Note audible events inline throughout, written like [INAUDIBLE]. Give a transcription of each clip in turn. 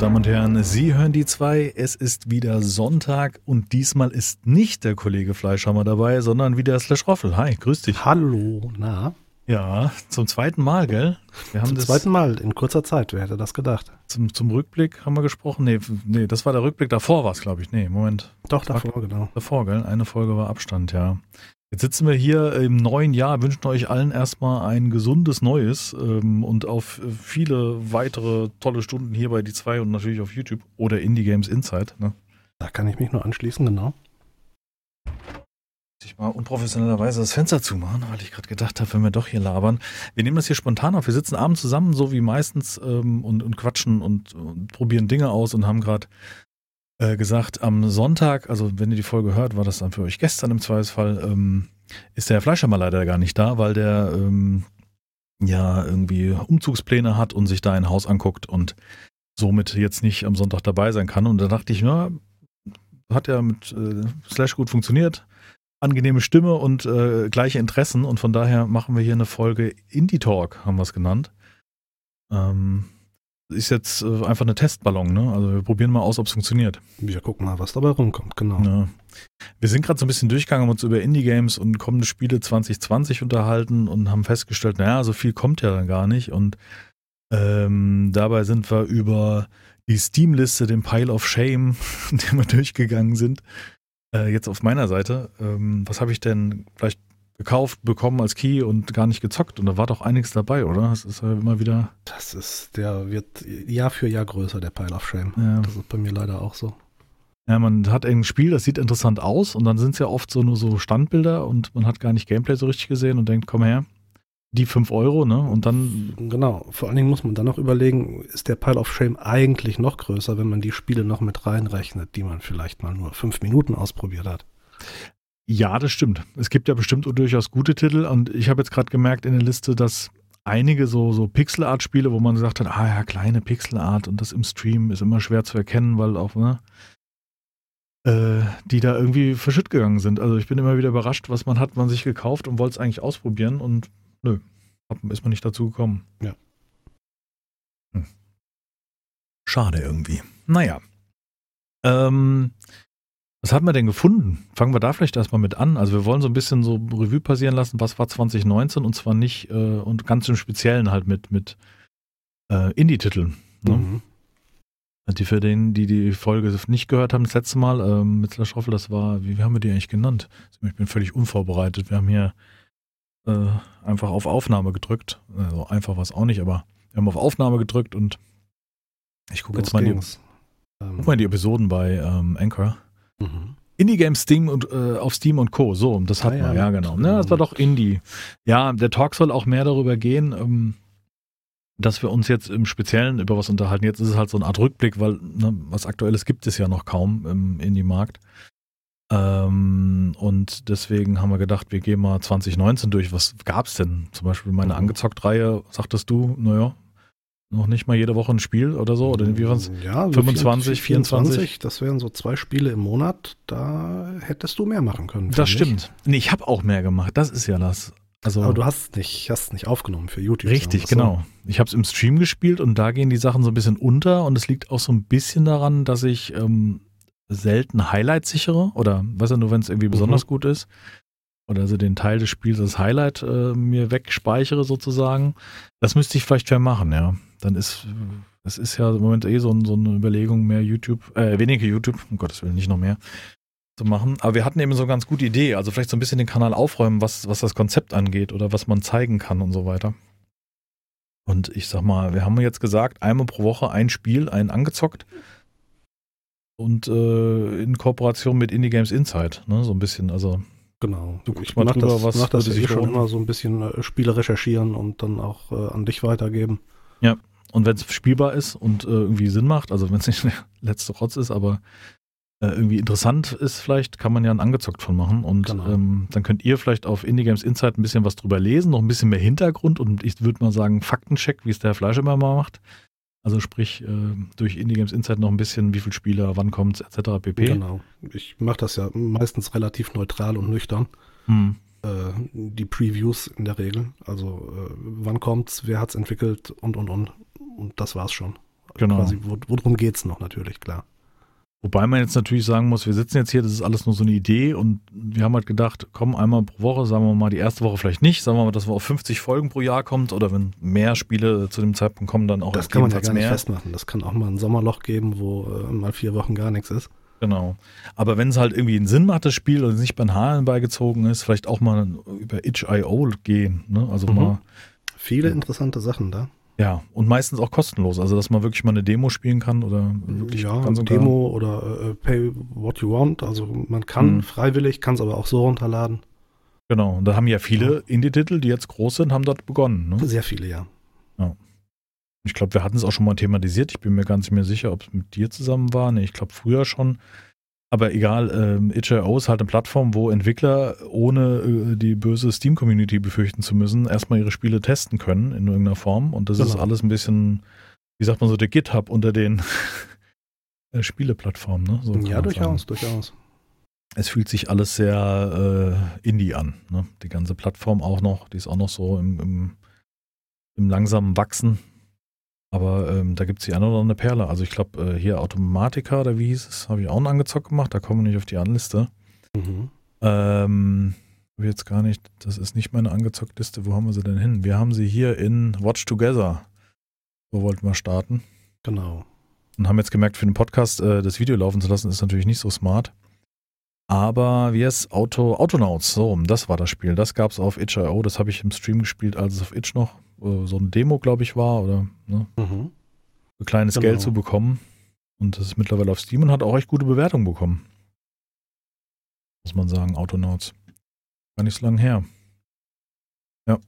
Damen und Herren, Sie hören die zwei. Es ist wieder Sonntag und diesmal ist nicht der Kollege Fleischhammer dabei, sondern wieder Slash Roffel. Hi, grüß dich. Hallo, na? Ja, zum zweiten Mal, gell? Wir haben zum das zweiten Mal in kurzer Zeit, wer hätte das gedacht? Zum, zum Rückblick haben wir gesprochen. Nee, nee, das war der Rückblick. Davor war es, glaube ich. Nee, Moment. Doch, davor, war, genau. Davor, gell? Eine Folge war Abstand, ja. Jetzt sitzen wir hier im neuen Jahr, wünschen euch allen erstmal ein gesundes Neues ähm, und auf viele weitere tolle Stunden hier bei die zwei und natürlich auf YouTube oder Indie Games Insight. Ne? Da kann ich mich nur anschließen, genau. Ich mal unprofessionellerweise das Fenster zumachen, weil ich gerade gedacht habe, wenn wir doch hier labern. Wir nehmen das hier spontan auf. Wir sitzen abends zusammen, so wie meistens, ähm, und, und quatschen und, und probieren Dinge aus und haben gerade äh, gesagt, am Sonntag, also wenn ihr die Folge hört, war das dann für euch gestern im Zweifelsfall, ähm, ist der Fleischhammer leider gar nicht da, weil der ähm, ja irgendwie Umzugspläne hat und sich da ein Haus anguckt und somit jetzt nicht am Sonntag dabei sein kann. Und da dachte ich, na, hat ja mit äh, Slash gut funktioniert. Angenehme Stimme und äh, gleiche Interessen und von daher machen wir hier eine Folge Indie Talk, haben wir es genannt. Ähm, ist jetzt äh, einfach eine Testballon, ne? Also wir probieren mal aus, ob es funktioniert. Wir gucken mal, was dabei rumkommt, genau. Ja. Wir sind gerade so ein bisschen durchgegangen, haben uns über Indie-Games und kommende Spiele 2020 unterhalten und haben festgestellt, naja, so viel kommt ja dann gar nicht. Und ähm, dabei sind wir über die Steam-Liste, den Pile of Shame, [LAUGHS] den wir durchgegangen sind. Äh, jetzt auf meiner Seite. Ähm, was habe ich denn vielleicht gekauft, bekommen als Key und gar nicht gezockt. Und da war doch einiges dabei, oder? Das ist ja immer wieder. Das ist, der wird Jahr für Jahr größer, der Pile of Shame. Ja. Das ist bei mir leider auch so. Ja, man hat ein Spiel, das sieht interessant aus und dann sind es ja oft so nur so Standbilder und man hat gar nicht Gameplay so richtig gesehen und denkt, komm her, die 5 Euro, ne? Und dann. Genau, vor allen Dingen muss man dann noch überlegen, ist der Pile of Shame eigentlich noch größer, wenn man die Spiele noch mit reinrechnet, die man vielleicht mal nur fünf Minuten ausprobiert hat. Ja, das stimmt. Es gibt ja bestimmt durchaus gute Titel und ich habe jetzt gerade gemerkt in der Liste, dass einige so, so Pixel-Art-Spiele, wo man gesagt hat, ah ja, kleine Pixel-Art und das im Stream ist immer schwer zu erkennen, weil auch, ne, äh, die da irgendwie verschütt gegangen sind. Also ich bin immer wieder überrascht, was man hat, man sich gekauft und wollte es eigentlich ausprobieren und nö, ist man nicht dazu gekommen. Ja. Hm. Schade irgendwie. Naja. Ähm, was haben wir denn gefunden? Fangen wir da vielleicht erstmal mit an. Also wir wollen so ein bisschen so Revue passieren lassen, was war 2019 und zwar nicht äh, und ganz im Speziellen halt mit, mit äh, Indie-Titeln. Ne? Mhm. Die für den, die die Folge nicht gehört haben, das letzte Mal ähm, mit Slash Roffel, das war, wie, wie, haben wir die eigentlich genannt? Ich bin völlig unvorbereitet. Wir haben hier äh, einfach auf Aufnahme gedrückt. Also einfach war es auch nicht, aber wir haben auf Aufnahme gedrückt und ich gucke jetzt mal die, guck mal die Episoden bei ähm, Anchor. Mhm. Indie-Games Steam und äh, auf Steam und Co. So, das hat ah, man, ja, ja genau. Ne, das war doch Indie. Ja, der Talk soll auch mehr darüber gehen, ähm, dass wir uns jetzt im Speziellen über was unterhalten. Jetzt ist es halt so eine Art Rückblick, weil ne, was Aktuelles gibt es ja noch kaum im Indie-Markt. Ähm, und deswegen haben wir gedacht, wir gehen mal 2019 durch. Was gab es denn? Zum Beispiel meine mhm. Angezockt-Reihe, sagtest du, naja, noch nicht mal jede Woche ein Spiel oder so? Oder wie was? Ja, 25, 24, 24? Das wären so zwei Spiele im Monat. Da hättest du mehr machen können. Das stimmt. Nee, ich habe auch mehr gemacht. Das ist ja das. Also, Aber du hast nicht, hast nicht aufgenommen für YouTube. Richtig, genau. Ich habe es im Stream gespielt und da gehen die Sachen so ein bisschen unter und es liegt auch so ein bisschen daran, dass ich ähm, selten Highlights sichere oder weißt du nur, wenn es irgendwie besonders mhm. gut ist oder also den Teil des Spiels als Highlight äh, mir wegspeichere sozusagen. Das müsste ich vielleicht vermachen, ja dann ist, es ist ja im Moment eh so, so eine Überlegung, mehr YouTube, äh, weniger YouTube, um Gottes Willen, nicht noch mehr zu machen. Aber wir hatten eben so eine ganz gute Idee, also vielleicht so ein bisschen den Kanal aufräumen, was, was das Konzept angeht oder was man zeigen kann und so weiter. Und ich sag mal, wir haben jetzt gesagt, einmal pro Woche ein Spiel, ein angezockt. Und äh, in Kooperation mit Indie Games Insight, ne, so ein bisschen, also Genau. Du guckst mal drüber, das, was mach das eh schon immer so ein bisschen äh, Spiele recherchieren und dann auch äh, an dich weitergeben. Ja. Und wenn es spielbar ist und äh, irgendwie Sinn macht, also wenn es nicht [LAUGHS] der letzte Rotz ist, aber äh, irgendwie interessant ist, vielleicht kann man ja ein angezockt von machen. Und genau. ähm, dann könnt ihr vielleicht auf Indie Games Insight ein bisschen was drüber lesen, noch ein bisschen mehr Hintergrund und ich würde mal sagen, Faktencheck, wie es der Fleisch immer mal macht. Also sprich, äh, durch Indie Games Insight noch ein bisschen, wie viele Spieler, wann kommt es, etc. pp. Genau. Ich mache das ja meistens relativ neutral und nüchtern. Hm. Äh, die Previews in der Regel. Also äh, wann kommt's, wer hat's entwickelt und und und. Und das war's schon. Genau. Quasi, worum geht es noch natürlich, klar. Wobei man jetzt natürlich sagen muss, wir sitzen jetzt hier, das ist alles nur so eine Idee und wir haben halt gedacht, komm, einmal pro Woche, sagen wir mal, die erste Woche vielleicht nicht, sagen wir mal, dass wir auf 50 Folgen pro Jahr kommt oder wenn mehr Spiele zu dem Zeitpunkt kommen, dann auch Das kann man ja gar nicht mehr. festmachen. Das kann auch mal ein Sommerloch geben, wo äh, mal vier Wochen gar nichts ist. Genau. Aber wenn es halt irgendwie einen Sinn macht, das Spiel, und nicht bei den Haaren beigezogen ist, vielleicht auch mal über itch.io gehen. Ne? Also mhm. mal. Viele interessante Sachen da. Ja, und meistens auch kostenlos. Also, dass man wirklich mal eine Demo spielen kann oder wirklich. Ja, kann Demo oder äh, Pay What You Want. Also, man kann mhm. freiwillig, kann es aber auch so runterladen. Genau, und da haben ja viele ja. Indie-Titel, die jetzt groß sind, haben dort begonnen. Ne? Sehr viele, ja. Ja. Ich glaube, wir hatten es auch schon mal thematisiert. Ich bin mir ganz mehr sicher, ob es mit dir zusammen war. Nee, ich glaube früher schon. Aber egal, ähm, itch.io ist halt eine Plattform, wo Entwickler, ohne äh, die böse Steam-Community befürchten zu müssen, erstmal ihre Spiele testen können in irgendeiner Form. Und das genau. ist alles ein bisschen, wie sagt man so, der GitHub unter den [LAUGHS] äh, Spieleplattformen. Ne? So ja, durchaus, durchaus. Es fühlt sich alles sehr äh, indie an. Ne? Die ganze Plattform auch noch, die ist auch noch so im, im, im langsamen Wachsen. Aber ähm, da gibt es die eine oder andere Perle. Also ich glaube, äh, hier Automatika oder wie hieß es, habe ich auch einen angezockt gemacht. Da kommen wir nicht auf die Anliste. Mhm. Ähm, jetzt gar nicht, das ist nicht meine angezockt Liste. Wo haben wir sie denn hin? Wir haben sie hier in Watch Together. Wo wollten wir starten? Genau. Und haben jetzt gemerkt, für den Podcast äh, das Video laufen zu lassen, ist natürlich nicht so smart. Aber wie es Auto, Autonauts, so, das war das Spiel. Das gab es auf itch.io, das habe ich im Stream gespielt, als es auf itch noch äh, so ein Demo, glaube ich, war oder ne? mhm. so kleines genau. Geld zu bekommen. Und das ist mittlerweile auf Steam und hat auch echt gute Bewertungen bekommen. Muss man sagen, Autonauts. Gar nicht so lange her. Ja.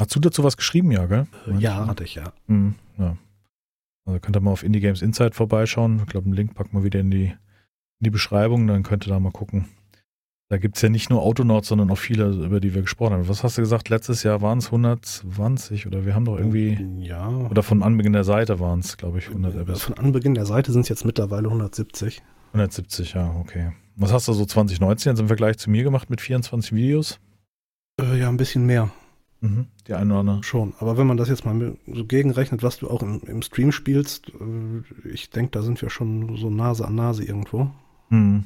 Hast du dazu was geschrieben, ja, gell? Ja, hatte ich, ja. Mhm, ja. Also könnt ihr mal auf Indie Games Insight vorbeischauen. Ich glaube, einen Link packen wir wieder in die in die Beschreibung, dann könnt ihr da mal gucken. Da gibt es ja nicht nur Autonauts, sondern auch viele, über die wir gesprochen haben. Was hast du gesagt? Letztes Jahr waren es 120 oder wir haben doch irgendwie. Ja. Oder von Anbeginn der Seite waren es, glaube ich, 100 RBs. Von Anbeginn der Seite sind es jetzt mittlerweile 170. 170, ja, okay. Was hast du so 2019 jetzt im Vergleich zu mir gemacht mit 24 Videos? Äh, ja, ein bisschen mehr. Mhm, die eine oder andere. Schon, aber wenn man das jetzt mal so gegenrechnet, was du auch im, im Stream spielst, äh, ich denke, da sind wir schon so Nase an Nase irgendwo. Hm.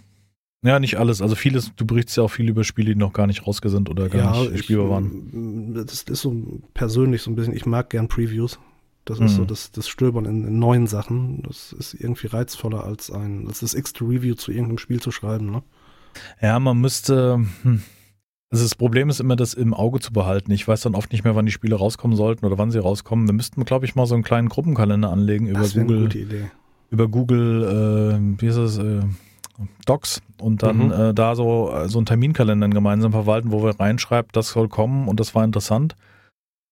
Ja, nicht alles. Also vieles, du berichtest ja auch viel über Spiele, die noch gar nicht raus sind oder gar ja, nicht spielbar waren. Das ist so persönlich so ein bisschen, ich mag gern Previews. Das ist so mhm. das, das Stöbern in, in, neuen Sachen. Das ist irgendwie reizvoller als ein, als das x Review zu irgendeinem Spiel zu schreiben, ne? Ja, man müsste, hm. Also das Problem ist immer, das im Auge zu behalten. Ich weiß dann oft nicht mehr, wann die Spiele rauskommen sollten oder wann sie rauskommen. Wir müssten, glaube ich, mal so einen kleinen Gruppenkalender anlegen über das Google. Eine gute Idee. Über Google, äh, wie ist das, äh, Docs und dann mhm. äh, da so, äh, so einen Terminkalender gemeinsam verwalten, wo wir reinschreibt, das soll kommen und das war interessant,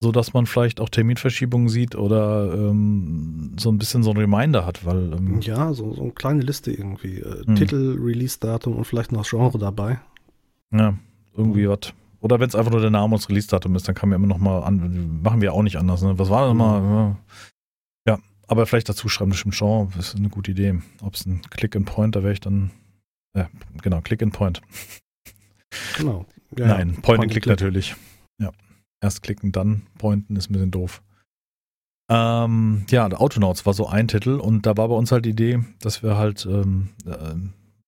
so dass man vielleicht auch Terminverschiebungen sieht oder ähm, so ein bisschen so ein Reminder hat, weil ähm, ja, so, so eine kleine Liste irgendwie, äh, hm. Titel, Release-Datum und vielleicht noch Genre dabei. Ja, irgendwie mhm. was. Oder wenn es einfach nur der Name und Release-Datum ist, dann kann man immer noch mal an, machen wir auch nicht anders. Ne? Was war das mhm. mal? Ja, aber vielleicht dazu schreiben, das Genre, das ist eine gute Idee. Ob es ein Click and Point, da wäre ich dann, ja, genau, Click and Point. Genau. Ja, Nein, Point, Point and Click, Click natürlich. Ja, erst klicken, dann pointen ist ein bisschen doof. Ähm, ja, Autonauts war so ein Titel und da war bei uns halt die Idee, dass wir halt ähm, äh,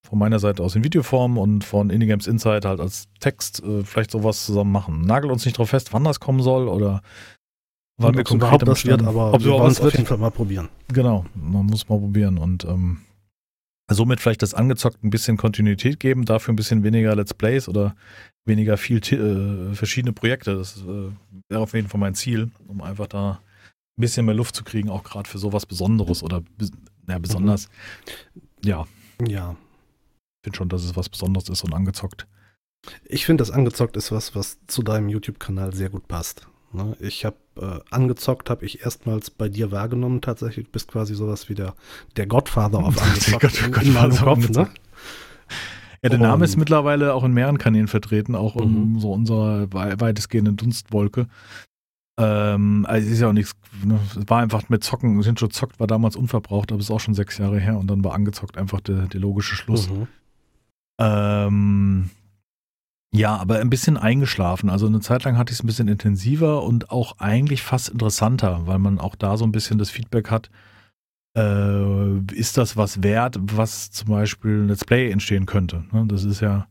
von meiner Seite aus in Videoform und von Indie Games Insight halt als Text äh, vielleicht sowas zusammen machen. Nagel uns nicht drauf fest, wann das kommen soll oder wann wir überhaupt das wird, aber ob wir wollen es auf jeden Fall mal probieren. Genau, man muss mal probieren und ähm, somit vielleicht das angezockt ein bisschen Kontinuität geben, dafür ein bisschen weniger Let's Plays oder weniger viel äh, verschiedene Projekte. Das äh, wäre auf jeden Fall mein Ziel, um einfach da ein bisschen mehr Luft zu kriegen, auch gerade für sowas Besonderes oder ja, besonders. Mhm. Ja. Ja. Ich finde schon, dass es was Besonderes ist und angezockt. Ich finde, das angezockt ist was, was zu deinem YouTube-Kanal sehr gut passt. Ne? Ich habe äh, angezockt, habe ich erstmals bei dir wahrgenommen tatsächlich. Du bist quasi sowas wie der, der Godfather auf [LAUGHS] angezockt Gott, in, in meinem Kopf. Ne? Ja, der Name ist mittlerweile auch in mehreren Kanälen vertreten, auch in mhm. so unserer weitestgehenden Dunstwolke. Ähm, also es ist ja auch nichts, ne? es war einfach mit Zocken, sind schon zockt, war damals unverbraucht, aber es ist auch schon sechs Jahre her und dann war angezockt einfach der, der logische Schluss. Mhm. Ähm, ja, aber ein bisschen eingeschlafen. Also eine Zeit lang hatte ich es ein bisschen intensiver und auch eigentlich fast interessanter, weil man auch da so ein bisschen das Feedback hat. äh, ist das was wert, was zum Beispiel ein Let's Play entstehen könnte. Ne? Das ist ja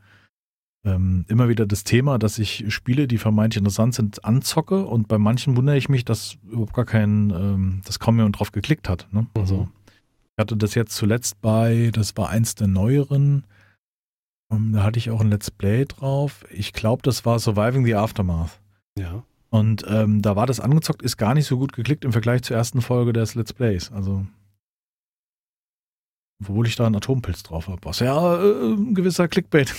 ähm, immer wieder das Thema, dass ich Spiele, die vermeintlich interessant sind, anzocke und bei manchen wundere ich mich, dass überhaupt gar kein, ähm, dass kaum jemand drauf geklickt hat. Ne? Also Mhm. ich hatte das jetzt zuletzt bei, das war eins der neueren, da hatte ich auch ein Let's Play drauf. Ich glaube, das war Surviving the Aftermath. Ja. Und ähm, da war das angezockt, ist gar nicht so gut geklickt im Vergleich zur ersten Folge des Let's Plays. Also, obwohl ich da einen Atompilz drauf habe. Was ja äh, ein gewisser Clickbait.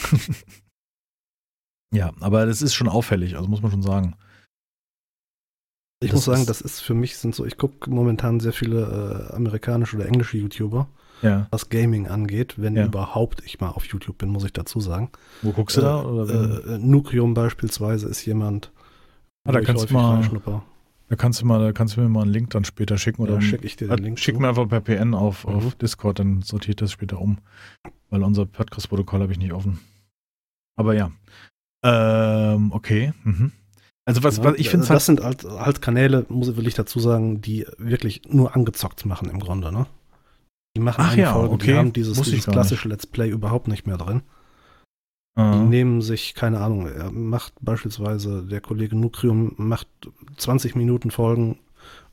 [LAUGHS] ja, aber das ist schon auffällig, also muss man schon sagen. Ich Das muss sagen, das ist für mich sind so, ich gucke momentan sehr viele äh, amerikanische oder englische YouTuber, Ja. was Gaming angeht, wenn Ja. überhaupt ich mal auf YouTube bin, muss ich dazu sagen. Wo guckst du da? Oder Äh, äh, Nucleum beispielsweise ist jemand, Ah, da kannst du mal- da kannst du mal, da kannst du mir mal einen Link dann später schicken oder Da schicke ich dir Äh, den Link Schick mir einfach per PN auf, Mhm. auf Discord, dann sortiert das später um. Weil unser Podcast-Protokoll habe ich nicht offen. Aber ja. Ähm, okay. Mhm. Also was, Ja, was ich finde äh, das sind halt, halt Kanäle, muss will ich dazu sagen, die wirklich nur angezockt machen im Grunde, ne? Die machen Ach eine ja, Folge, okay. die haben dieses, dieses klassische Let's Play überhaupt nicht mehr drin. Die äh, nehmen sich, keine Ahnung, er macht beispielsweise, der Kollege Nucrium macht 20 Minuten Folgen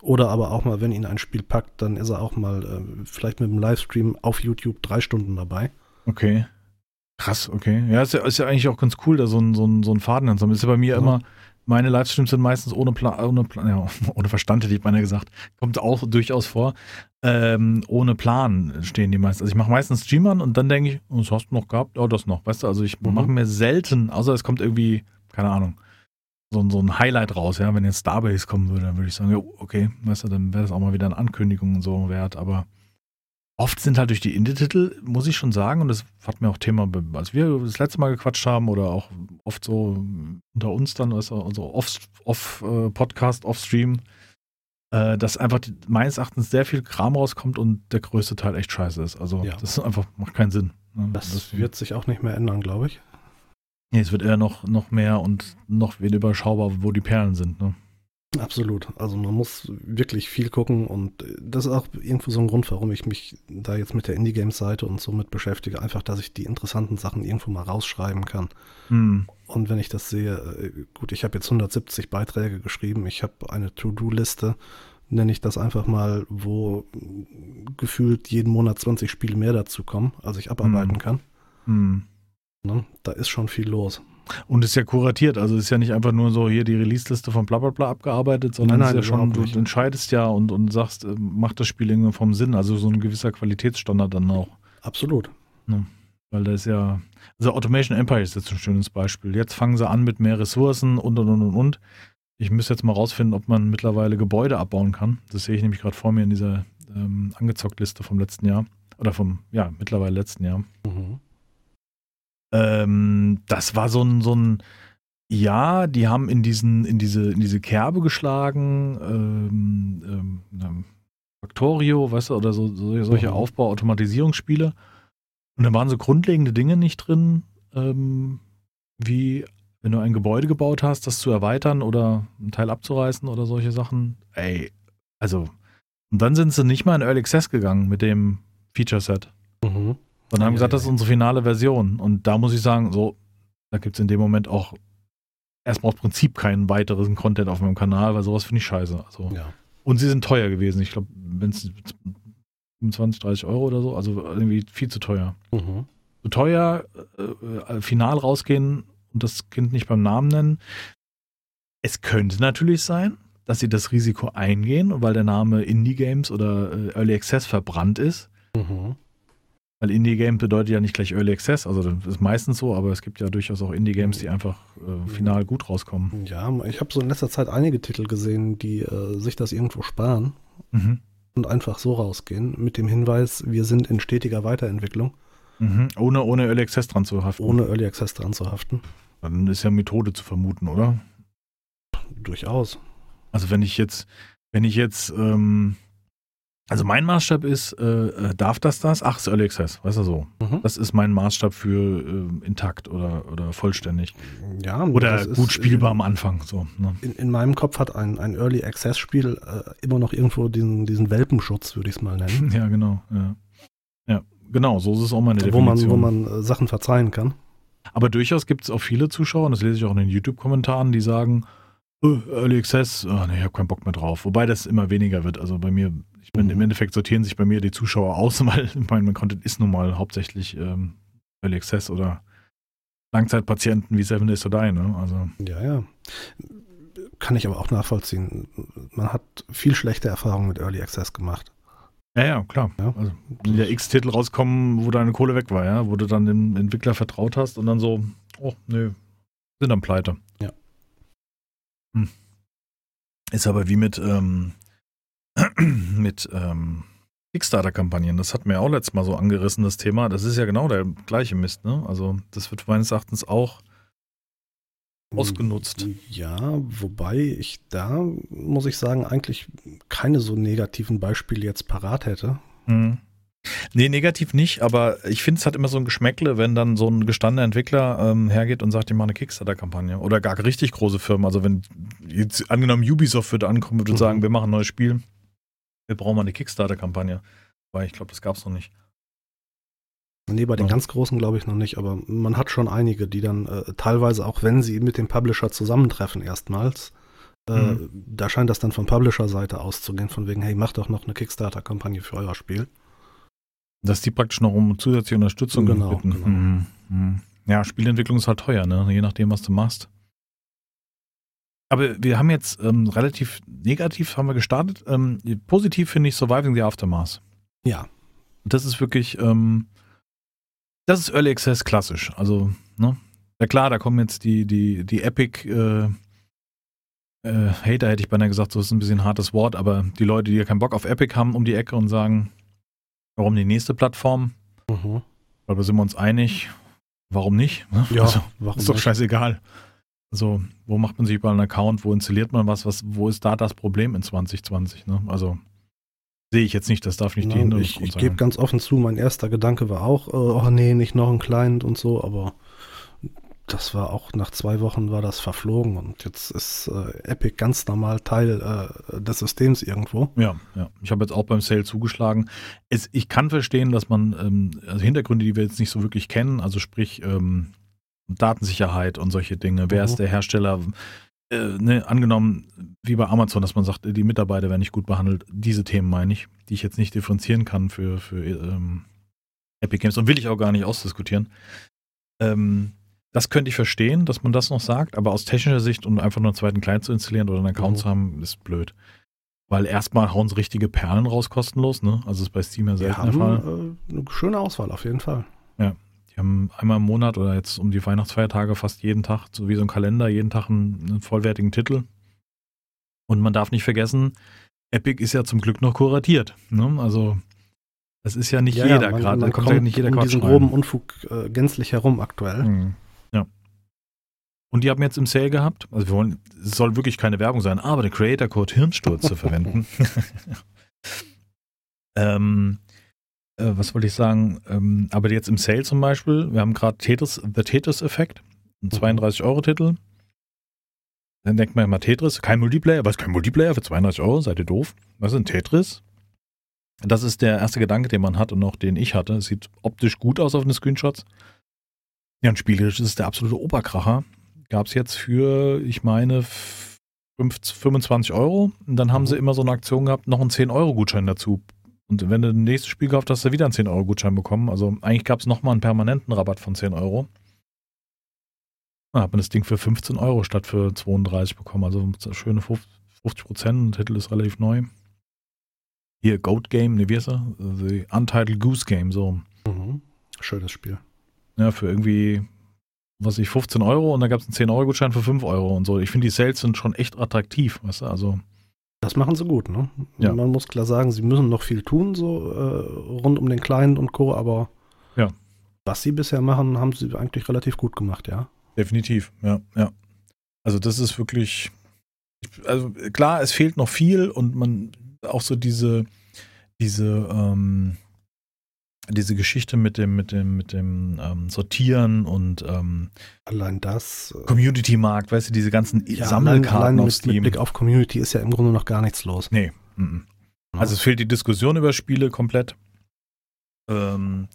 oder aber auch mal, wenn ihn ein Spiel packt, dann ist er auch mal äh, vielleicht mit einem Livestream auf YouTube drei Stunden dabei. okay. Krass, okay. Ja, ist ja, ist ja eigentlich auch ganz cool, da so ein, so ein, so ein Faden haben. Ist ja bei mir Ja. immer, meine Livestreams sind meistens ohne Plan, ohne Plan, ja, [LAUGHS] ohne Verstand, hätte ich beinahe gesagt. Kommt auch durchaus vor. Ähm, ohne Plan stehen die meisten. Also ich mache meistens G-Man und dann denke ich, oh, das hast du noch gehabt? Ja, das noch. Weißt du, also ich Mhm. mache mir selten, außer es kommt irgendwie, keine Ahnung, so, ein- so ein Highlight raus, ja. Wenn jetzt Starbase kommen würde, dann würde ich sagen, ja, okay, weißt du, dann wäre das auch mal wieder eine Ankündigung und so wert, aber oft sind halt durch die Indie-Titel, muss ich schon sagen, und das hat mir auch Thema, als wir das letzte Mal gequatscht haben oder auch oft so unter uns dann, weißt du, also off, off äh, Podcast, off Stream, äh, dass einfach die, meines Erachtens sehr viel Kram rauskommt und der größte Teil echt scheiße ist. Also Ja. das ist einfach, macht keinen Sinn. ne? Das, wird sich auch nicht mehr ändern, glaube ich. Nee, es wird eher noch, noch mehr und noch weniger überschaubar, wo die Perlen sind. Ne? Absolut. Also man muss wirklich viel gucken und das ist auch irgendwo so ein Grund, warum ich mich da jetzt mit der Indie-Games-Seite und so mit beschäftige. Einfach, dass ich die interessanten Sachen irgendwo mal rausschreiben kann. Hm. Und wenn ich das sehe, äh, gut, ich habe jetzt 170 Beiträge geschrieben, ich habe eine To-Do-Liste, nenne ich das einfach mal, wo gefühlt jeden Monat 20 Spiele mehr dazu kommen, als ich abarbeiten Mhm. kann. Hm. Ne? Da ist schon viel los. Und ist ja kuratiert, also ist ja nicht einfach nur so hier die Release-Liste von blablabla bla bla abgearbeitet, sondern Nein, ist nein, ja schon, du entscheidest ja und, und sagst, äh, macht das Spiel irgendwie vom Sinn, also so ein gewisser Qualitätsstandard dann auch. Absolut. Weil da ist ja, also Automation Empire ist jetzt ein schönes Beispiel. Jetzt fangen sie an mit mehr Ressourcen und und und und und. Ich müsste jetzt mal rausfinden, ob man mittlerweile Gebäude abbauen kann. Das sehe ich nämlich gerade vor mir in dieser ähm, angezockt-Liste vom letzten Jahr. Oder vom, ja, mittlerweile letzten Jahr. Mhm. Ähm, das war so ein, so ein, ja, die haben in diesen, in diese, in diese Kerbe geschlagen, ähm, ähm, Factorio, weißt du, oder so, so solche Mhm. Aufbau-Automatisierungsspiele. Und da waren so grundlegende Dinge nicht drin, ähm, wie wenn du ein Gebäude gebaut hast, das zu erweitern oder einen Teil abzureißen oder solche Sachen. Ey, also, und dann sind sie nicht mal in Early Access gegangen mit dem Feature-Set. Mhm. Und haben gesagt, das ist unsere finale Version. Und da muss ich sagen, so, da gibt es in dem Moment auch erstmal aus Prinzip keinen weiteren Content auf meinem Kanal, weil sowas finde ich scheiße. Also, Ja. Und sie sind teuer gewesen. Ich glaube, wenn es 25, 30 Euro oder so, also irgendwie viel zu teuer. Mhm. Zu teuer, äh, äh, final rausgehen und das Kind nicht beim Namen nennen. Es könnte natürlich sein, dass sie das Risiko eingehen, weil der Name Indie Games oder äh, Early Access verbrannt ist. Mhm. Weil Indie-Game bedeutet ja nicht gleich Early Access, also das ist meistens so, aber es gibt ja durchaus auch Indie-Games, die einfach äh, final gut rauskommen. Ja, ich habe so in letzter Zeit einige Titel gesehen, die äh, sich das irgendwo sparen Mhm. und einfach so rausgehen, mit dem Hinweis, wir sind in stetiger Weiterentwicklung, Mhm. Ohne, ohne Early Access dran zu haften. ohne Early Access dran zu haften. Dann ist ja Methode zu vermuten, oder? Durchaus. Also wenn ich jetzt, wenn ich jetzt ähm, Also mein Maßstab ist, äh, äh darf das das? Ach, ist Early Access, weißt du so. Mhm. Das ist mein Maßstab für äh, intakt oder, oder vollständig. Ja, oder gut spielbar in, am Anfang. So, ne? in, in, meinem Kopf hat ein, ein Early Access Spiel äh, immer noch irgendwo diesen, diesen Welpenschutz, würde ich es mal nennen. [LAUGHS] Ja, genau. Ja. ja. genau, so ist es auch meine wo Definition. Man, wo man äh, Sachen verzeihen kann. Aber durchaus gibt es auch viele Zuschauer, und das lese ich auch in den YouTube-Kommentaren, die sagen, oh, Early Access, oh, nee, ich habe keinen Bock mehr drauf. Wobei das immer weniger wird. Also bei mir, ich mhm. im Endeffekt sortieren sich bei mir die Zuschauer aus, [LAUGHS] weil mein, mein Content ist nun mal hauptsächlich ähm, Early Access oder Langzeitpatienten wie Seven Days to Die. Ne? Also. Ja, ja. Kann ich aber auch nachvollziehen. Man hat viel schlechte Erfahrungen mit Early Access gemacht. Ja, ja, klar. Ja. Also, ja X-Titel rauskommen, wo deine Kohle weg war, ja, wo du dann dem Entwickler vertraut hast und dann so, oh, nö, sind dann pleite. Ja. Hm. Ist aber wie mit, ähm, [CLEARS THROAT] mit ähm, Kickstarter-Kampagnen. Das hat mir auch letztes Mal so angerissen, das Thema. Das ist ja genau der gleiche Mist, ne? Also, das wird meines Erachtens auch ausgenutzt. Ja, wobei ich da, muss ich sagen, eigentlich keine so negativen Beispiele jetzt parat hätte. Mhm. Nee, negativ nicht, aber ich finde, es hat immer so ein Geschmäckle, wenn dann so ein gestandener Entwickler ähm, hergeht und sagt, ich mache eine Kickstarter-Kampagne. Oder gar richtig große Firmen. Also wenn jetzt angenommen Ubisoft würde ankommen und mhm. sagen, wir machen ein neues Spiel, wir brauchen mal eine Kickstarter-Kampagne. Weil ich glaube, das gab es noch nicht. Nee, bei den ja. ganz großen glaube ich noch nicht, aber man hat schon einige, die dann äh, teilweise, auch wenn sie mit dem Publisher zusammentreffen erstmals, äh, mhm. da scheint das dann von Publisher-Seite auszugehen, von wegen, hey, macht doch noch eine Kickstarter-Kampagne für euer Spiel. Dass die praktisch noch um zusätzliche Unterstützung genau, bitten. Genau. Mhm. Mhm. Ja, Spielentwicklung ist halt teuer, ne? je nachdem, was du machst. Aber wir haben jetzt ähm, relativ negativ haben wir gestartet. Ähm, positiv finde ich Surviving the Aftermath. Ja. Das ist wirklich, ähm, das ist Early Access klassisch. Also, ne? Ja klar, da kommen jetzt die, die, die Epic äh, äh, Hater, hätte ich beinahe gesagt, so ist ein bisschen ein hartes Wort, aber die Leute, die ja keinen Bock auf Epic haben, um die Ecke und sagen, warum die nächste Plattform? Mhm. Weil sind wir uns einig, warum nicht? Ne? Ja, also, warum ist doch nicht? scheißegal. Also, wo macht man sich überall einen Account, wo installiert man was, was, wo ist da das Problem in 2020? Ne? Also, sehe ich jetzt nicht, das darf nicht Nein, die Hinderung Ich, ich gebe ganz offen zu, mein erster Gedanke war auch, äh, oh nee, nicht noch ein Client und so, aber das war auch nach zwei Wochen war das verflogen und jetzt ist äh, Epic ganz normal Teil äh, des Systems irgendwo. Ja, ja. Ich habe jetzt auch beim Sale zugeschlagen. Es, ich kann verstehen, dass man ähm, also Hintergründe, die wir jetzt nicht so wirklich kennen, also sprich ähm, Datensicherheit und solche Dinge. Wer mhm. ist der Hersteller? äh, ne, angenommen, wie bei Amazon, dass man sagt, die Mitarbeiter werden nicht gut behandelt, diese Themen meine ich, die ich jetzt nicht differenzieren kann für, für ähm, Epic Games und will ich auch gar nicht ausdiskutieren. Ähm, das könnte ich verstehen, dass man das noch sagt, aber aus technischer Sicht und um einfach nur einen zweiten Client zu installieren oder einen Account mhm. zu haben, ist blöd. Weil erstmal hauen sie richtige Perlen raus kostenlos, ne? Also ist bei Steam ja selten der Fall. Äh, eine schöne Auswahl auf jeden Fall. Ja, die haben einmal im Monat oder jetzt um die Weihnachtsfeiertage fast jeden Tag, so wie so ein Kalender, jeden Tag einen, einen vollwertigen Titel. Und man darf nicht vergessen, Epic ist ja zum Glück noch kuratiert. Ne? Also das ist ja nicht ja, jeder gerade. Da kommt, kommt ja nicht jeder um diesen groben Unfug äh, gänzlich herum aktuell. Mhm. Ja. Und die haben jetzt im Sale gehabt, also wir wollen, es soll wirklich keine Werbung sein, aber den Creator Code Hirnsturz zu verwenden. [LAUGHS] [LAUGHS] ähm, äh, was wollte ich sagen? Ähm, aber jetzt im Sale zum Beispiel, wir haben gerade Tetris, The Tetris-Effekt, ein 32-Euro-Titel. Mhm. Dann denkt man immer Tetris, kein Multiplayer, was kein Multiplayer für 32 Euro, seid ihr doof? Was ist ein Tetris? Das ist der erste Gedanke, den man hat und auch den ich hatte. Es sieht optisch gut aus auf den Screenshots. Ja, und spielerisch ist es der absolute Oberkracher. Gab es jetzt für, ich meine, 25 Euro. Und dann haben mhm. sie immer so eine Aktion gehabt, noch einen 10-Euro-Gutschein dazu und wenn du ein nächstes Spiel gekauft hast, hast du wieder einen 10-Euro-Gutschein bekommen. Also eigentlich gab es nochmal einen permanenten Rabatt von 10 Euro. Da hat man das Ding für 15 Euro statt für 32 bekommen. Also schöne 50 Prozent. Der Titel ist relativ neu. Hier, Goat Game, ne, wie heißt er? The Untitled Goose Game, so. Mhm. Schönes Spiel. Ja, für irgendwie, was ich, 15 Euro und dann gab es einen 10-Euro-Gutschein für 5 Euro und so. Ich finde, die Sales sind schon echt attraktiv, weißt du, also. Das machen sie gut, ne? Ja. Man muss klar sagen, sie müssen noch viel tun, so äh, rund um den Client und Co., aber ja. was sie bisher machen, haben sie eigentlich relativ gut gemacht, ja. Definitiv, ja, ja. Also das ist wirklich, also klar, es fehlt noch viel und man auch so diese, diese, ähm, diese Geschichte mit dem, mit dem, mit dem ähm, Sortieren und ähm, Allein das. äh, Community-Markt, weißt du, diese ganzen ja, Sammelkarten allein, allein auf mit, Steam. mit Blick auf Community ist ja im Grunde noch gar nichts los. nee. mhm. Also es fehlt die Diskussion über Spiele komplett. Ähm,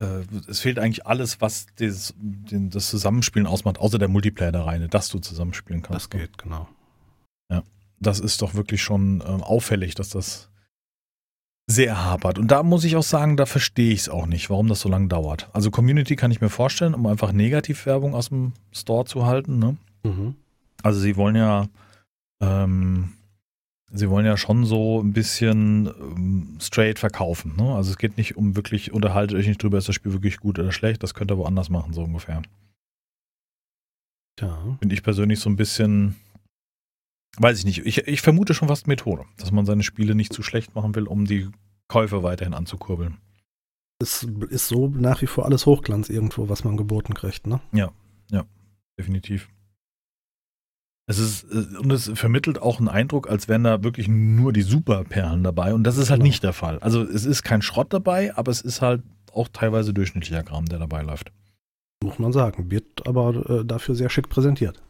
äh, es fehlt eigentlich alles, was das, den, das Zusammenspielen ausmacht, außer der Multiplayer da rein, dass du zusammenspielen kannst. das geht, genau. Das ist doch wirklich schon ähm, auffällig, dass das sehr hapert. Und da muss ich auch sagen, da verstehe ich es auch nicht, warum das so lange dauert. Also Community kann ich mir vorstellen, um einfach Negativwerbung aus dem Store zu halten. Ne? Mhm. Also sie wollen ja, ähm, sie wollen ja schon so ein bisschen ähm, straight verkaufen. Ne? Also es geht nicht um wirklich, unterhaltet euch nicht drüber, ist das Spiel wirklich gut oder schlecht, das könnt ihr woanders machen, so ungefähr. Ja. Finde ich persönlich so ein bisschen, weiß ich nicht, ich, ich vermute schon fast Methode, dass man seine Spiele nicht zu schlecht machen will, um die Käufe weiterhin anzukurbeln. Es ist so nach wie vor alles Hochglanz irgendwo, was man geboten kriegt, ne? Definitiv. Es ist, äh, und es vermittelt auch einen Eindruck, als wären da wirklich nur die Superperlen dabei. Und das ist halt Genau. nicht der Fall. Also es ist kein Schrott dabei, aber es ist halt auch teilweise durchschnittlicher Kram, der dabei läuft. Muss man sagen. Wird aber äh, dafür sehr schick präsentiert.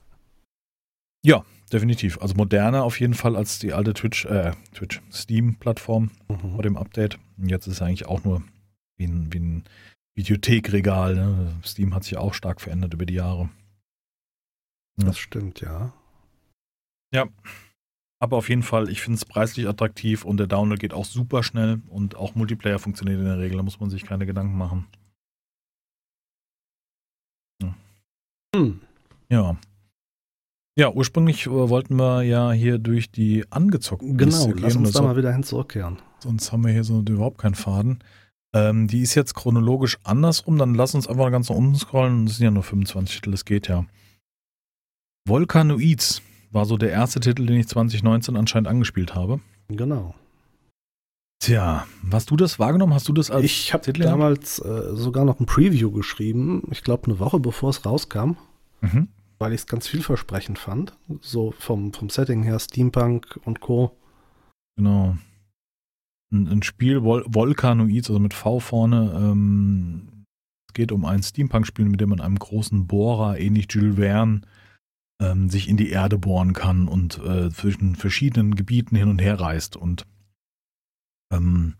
Definitiv. Also moderner auf jeden Fall als die alte Twitch, äh, Twitch, Steam-Plattform Mhm. vor dem Update. Und jetzt ist es eigentlich auch nur wie ein, wie ein Videothekregal. Ne? Steam hat sich auch stark verändert über die Jahre. Das stimmt, ja. Aber auf jeden Fall, ich finde es preislich attraktiv und der Download geht auch super schnell und auch Multiplayer funktioniert in der Regel, da muss man sich keine Gedanken machen. Hm. Ja. Ja, ursprünglich äh, wollten wir ja hier durch die angezockten Genau, Liste lass gehen, uns da mal wieder hin zurückkehren. sonst haben wir hier so überhaupt keinen Faden. Ähm, die ist jetzt chronologisch andersrum, dann lass uns einfach ganz nach unten scrollen. Das sind ja nur 25 Titel, das geht ja. Volcanoids war so der erste Titel, den ich 2019 anscheinend angespielt habe. Genau. Tja, hast du das wahrgenommen? Hast du das als Ich habe damals äh, sogar noch ein Preview geschrieben, ich glaube eine Woche bevor es rauskam, Mhm. Weil ich es ganz vielversprechend fand. So vom, vom Setting her, Steampunk und Co. Genau. Ein, ein Spiel, Vol Volcanoids, also mit V vorne. Ähm, es geht um ein Steampunk-Spiel, mit dem man einem großen Bohrer, ähnlich Jules Verne, ähm, sich in die Erde bohren kann und äh, zwischen verschiedenen Gebieten hin und her reist. Und ähm,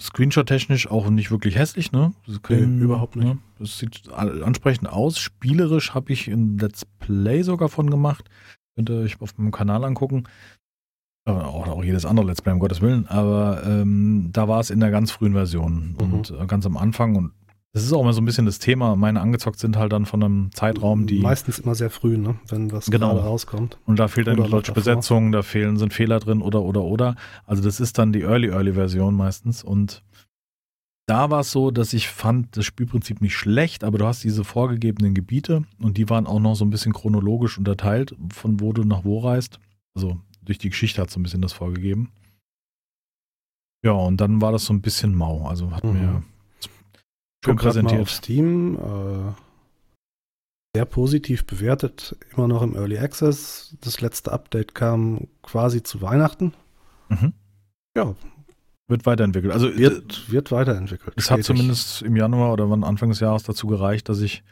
Screenshot-technisch auch nicht wirklich hässlich, ne? Das Nee, überhaupt nicht. Ne? Das sieht ansprechend aus. Spielerisch habe ich ein Let's Play sogar von gemacht. Könnt ihr euch auf meinem Kanal angucken. Auch, auch jedes andere Let's Play, um Gottes Willen. Aber ähm, da war es in der ganz frühen Version Mhm. und äh, ganz am Anfang. Und das ist auch immer so ein bisschen das Thema. Meine angezockt sind halt dann von einem Zeitraum, die. Meistens immer sehr früh, ne? wenn was Genau. gerade rauskommt. Und da fehlt dann Oder die deutsche. Besetzung, da fehlen, sind Fehler drin oder, oder, oder. Also das ist dann die Early, Early Version meistens. Und da war es so, dass ich fand das Spielprinzip nicht schlecht, aber du hast diese vorgegebenen Gebiete und die waren auch noch so ein bisschen chronologisch unterteilt, von wo du nach wo reist. Also durch die Geschichte hat so ein bisschen das vorgegeben. Ja, und dann war das so ein bisschen mau. Also hat Mhm. mir schön gerade mal auf präsentiert. Steam. Äh, sehr positiv bewertet, immer noch im Early Access. Das letzte Update kam quasi zu Weihnachten. Mhm. Ja, Wird weiterentwickelt. Also wird, wird weiterentwickelt. Es hat zumindest im Januar oder wann Anfang des Jahres dazu gereicht, dass ich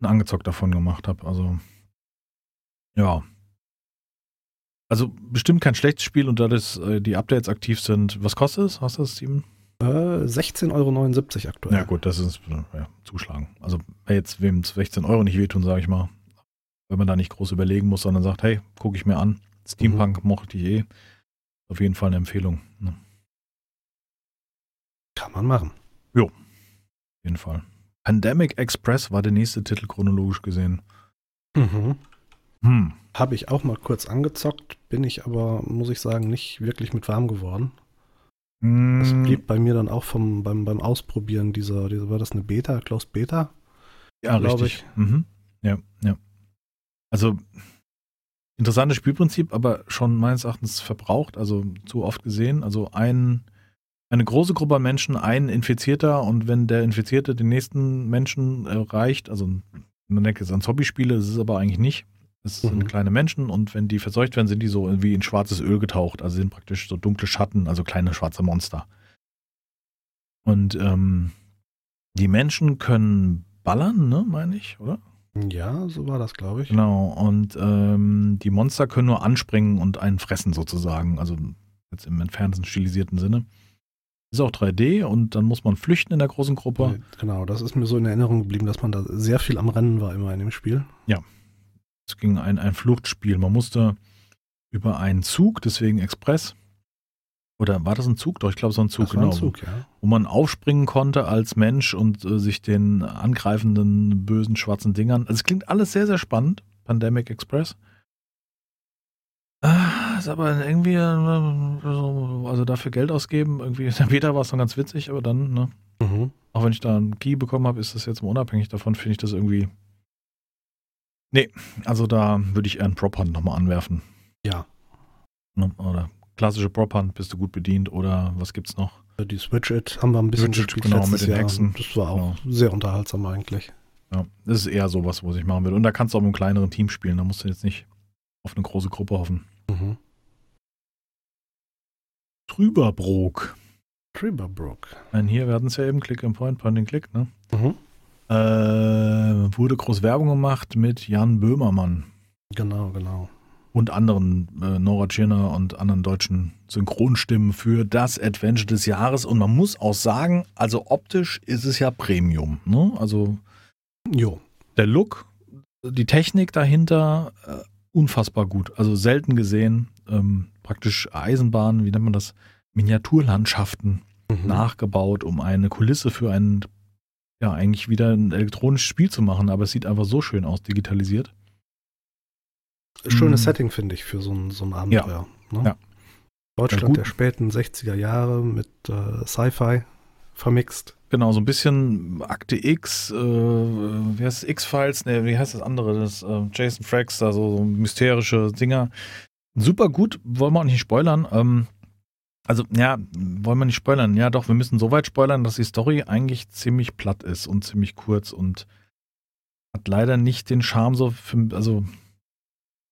einen angezockt davon gemacht habe. Also ja. Also bestimmt kein schlechtes Spiel und da das, äh, die Updates aktiv sind. Was kostet es? Hast du das, Steven? Äh, 16,79 Euro aktuell. Ja gut, das ist äh, ja, zuschlagen. Also jetzt wem 16 Euro nicht wehtun, sage ich mal. Wenn man da nicht groß überlegen muss, sondern sagt, hey, gucke ich mir an. Steampunk mochte ich eh. Auf jeden Fall eine Empfehlung. Ne? Kann man machen. Auf jeden Fall. Pandemic Express war der nächste Titel chronologisch gesehen. Mhm. Hm. Habe ich auch mal kurz angezockt, bin ich aber, muss ich sagen, nicht wirklich mit warm geworden. Das Mm, blieb bei mir dann auch vom, beim, beim Ausprobieren dieser, dieser, war das eine Beta, Closed Beta? ja, richtig. Mhm. Ja, ja. Also interessantes Spielprinzip, aber schon meines Erachtens verbraucht, also zu oft gesehen. Also ein, eine große Gruppe an Menschen, ein Infizierter und wenn der Infizierte den nächsten Menschen erreicht, also man denkt jetzt an Hobbyspiele, das ist aber eigentlich nicht. Das sind Mhm. kleine Menschen und wenn die verseucht werden, sind die so wie in schwarzes Öl getaucht. Also sind praktisch so dunkle Schatten, also kleine schwarze Monster. Und ähm, die Menschen können ballern, ne, meine ich, oder? Ja, so war das, glaube ich. Genau. Und ähm, die Monster können nur anspringen und einen fressen sozusagen. Also jetzt im entferntesten stilisierten Sinne. Ist auch 3D und dann muss man flüchten in der großen Gruppe. Genau, das ist mir so in Erinnerung geblieben, dass man da sehr viel am Rennen war immer in dem Spiel. Es ging ein, ein Fluchtspiel. Man musste über einen Zug, deswegen Express. Oder war das ein Zug? Doch, ich glaube, so ein Zug, das war genau. ein Zug, ja. Wo man aufspringen konnte als Mensch und äh, sich den angreifenden, bösen, schwarzen Dingern. Also es klingt alles sehr, sehr spannend. Pandemic Express. Ah, ist aber irgendwie, äh, so- also dafür Geld ausgeben, irgendwie, später war es dann ganz witzig, aber dann, ne, Mhm. auch wenn ich da einen Key bekommen habe, ist das jetzt mal unabhängig davon, finde ich das irgendwie. Nee, also da würde ich eher einen Prop Hunt nochmal anwerfen. Ja. Ne? Oder klassische Prop Hunt, bist du gut bedient oder was gibt's noch? Die Switch It haben wir ein bisschen Switch It, gespielt genau, mit den Jahr. Hexen. Das war auch sehr unterhaltsam eigentlich. Ja, das ist eher sowas, wo ich machen würde. Und da kannst du auch mit einem kleineren Team spielen, da musst du jetzt nicht auf eine große Gruppe hoffen. Mhm. Trüberbrook. Tribberbrook. Nein, hier, hatten es ja eben, Click and Point, Point and Click, ne? Mhm. Äh, wurde groß Werbung gemacht mit Jan Böhmermann Genau, genau. und anderen äh, Nora Tschirner und anderen deutschen Synchronstimmen für das Adventure des Jahres. Und man muss auch sagen, also optisch ist es ja Premium. Ne? Also Jo. der Look, die Technik dahinter, äh, unfassbar gut. Also selten gesehen. Ähm, praktisch Eisenbahnen, wie nennt man das? Miniaturlandschaften Mhm. nachgebaut, um eine Kulisse für ein, ja, eigentlich wieder ein elektronisches Spiel zu machen. Aber es sieht einfach so schön aus, digitalisiert. Schönes Mhm. Setting, finde ich, für so ein, so ein Abenteuer. Ne? Ja. Ja, Deutschland der späten 60er Jahre mit äh, Sci-Fi vermixt. Genau, so ein bisschen Akte X, äh, wie heißt es, X-Files, ne, wie heißt das andere, das äh, Jason Frakes, da so, so mysterische Dinger. Super gut, wollen wir auch nicht spoilern. Ähm, also, ja, wollen wir nicht spoilern. Ja, doch, wir müssen so weit spoilern, dass die Story eigentlich ziemlich platt ist und ziemlich kurz und hat leider nicht den Charme so für, also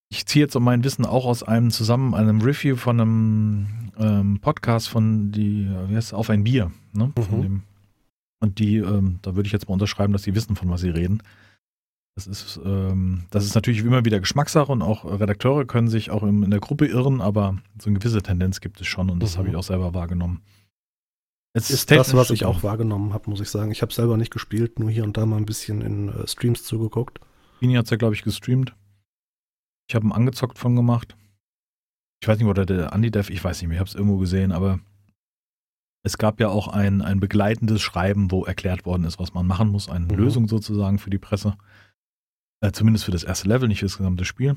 ich ziehe jetzt so mein Wissen auch aus einem zusammen, einem Review von einem ähm, Podcast von die, wie heißt es, auf ein Bier, ne? Mhm. dem, und die, ähm, da würde ich jetzt mal unterschreiben, dass die wissen, von was sie reden. Das ist, ähm, das ist natürlich immer wieder Geschmackssache und auch Redakteure können sich auch in der Gruppe irren, aber so eine gewisse Tendenz gibt es schon und das Mhm. habe ich auch selber wahrgenommen. Es Ist das, was ich auch wahrgenommen habe, muss ich sagen. Ich habe selber nicht gespielt, nur hier und da mal ein bisschen in äh, Streams zugeguckt. Bini hat es ja, glaube ich, gestreamt. Ich habe einen angezockt von gemacht. Ich weiß nicht, oder der Anti-Dev, ich weiß nicht mehr, ich habe es irgendwo gesehen, aber es gab ja auch ein, ein begleitendes Schreiben, wo erklärt worden ist, was man machen muss, eine Mhm. Lösung sozusagen für die Presse. Äh, zumindest für das erste Level, nicht für das gesamte Spiel.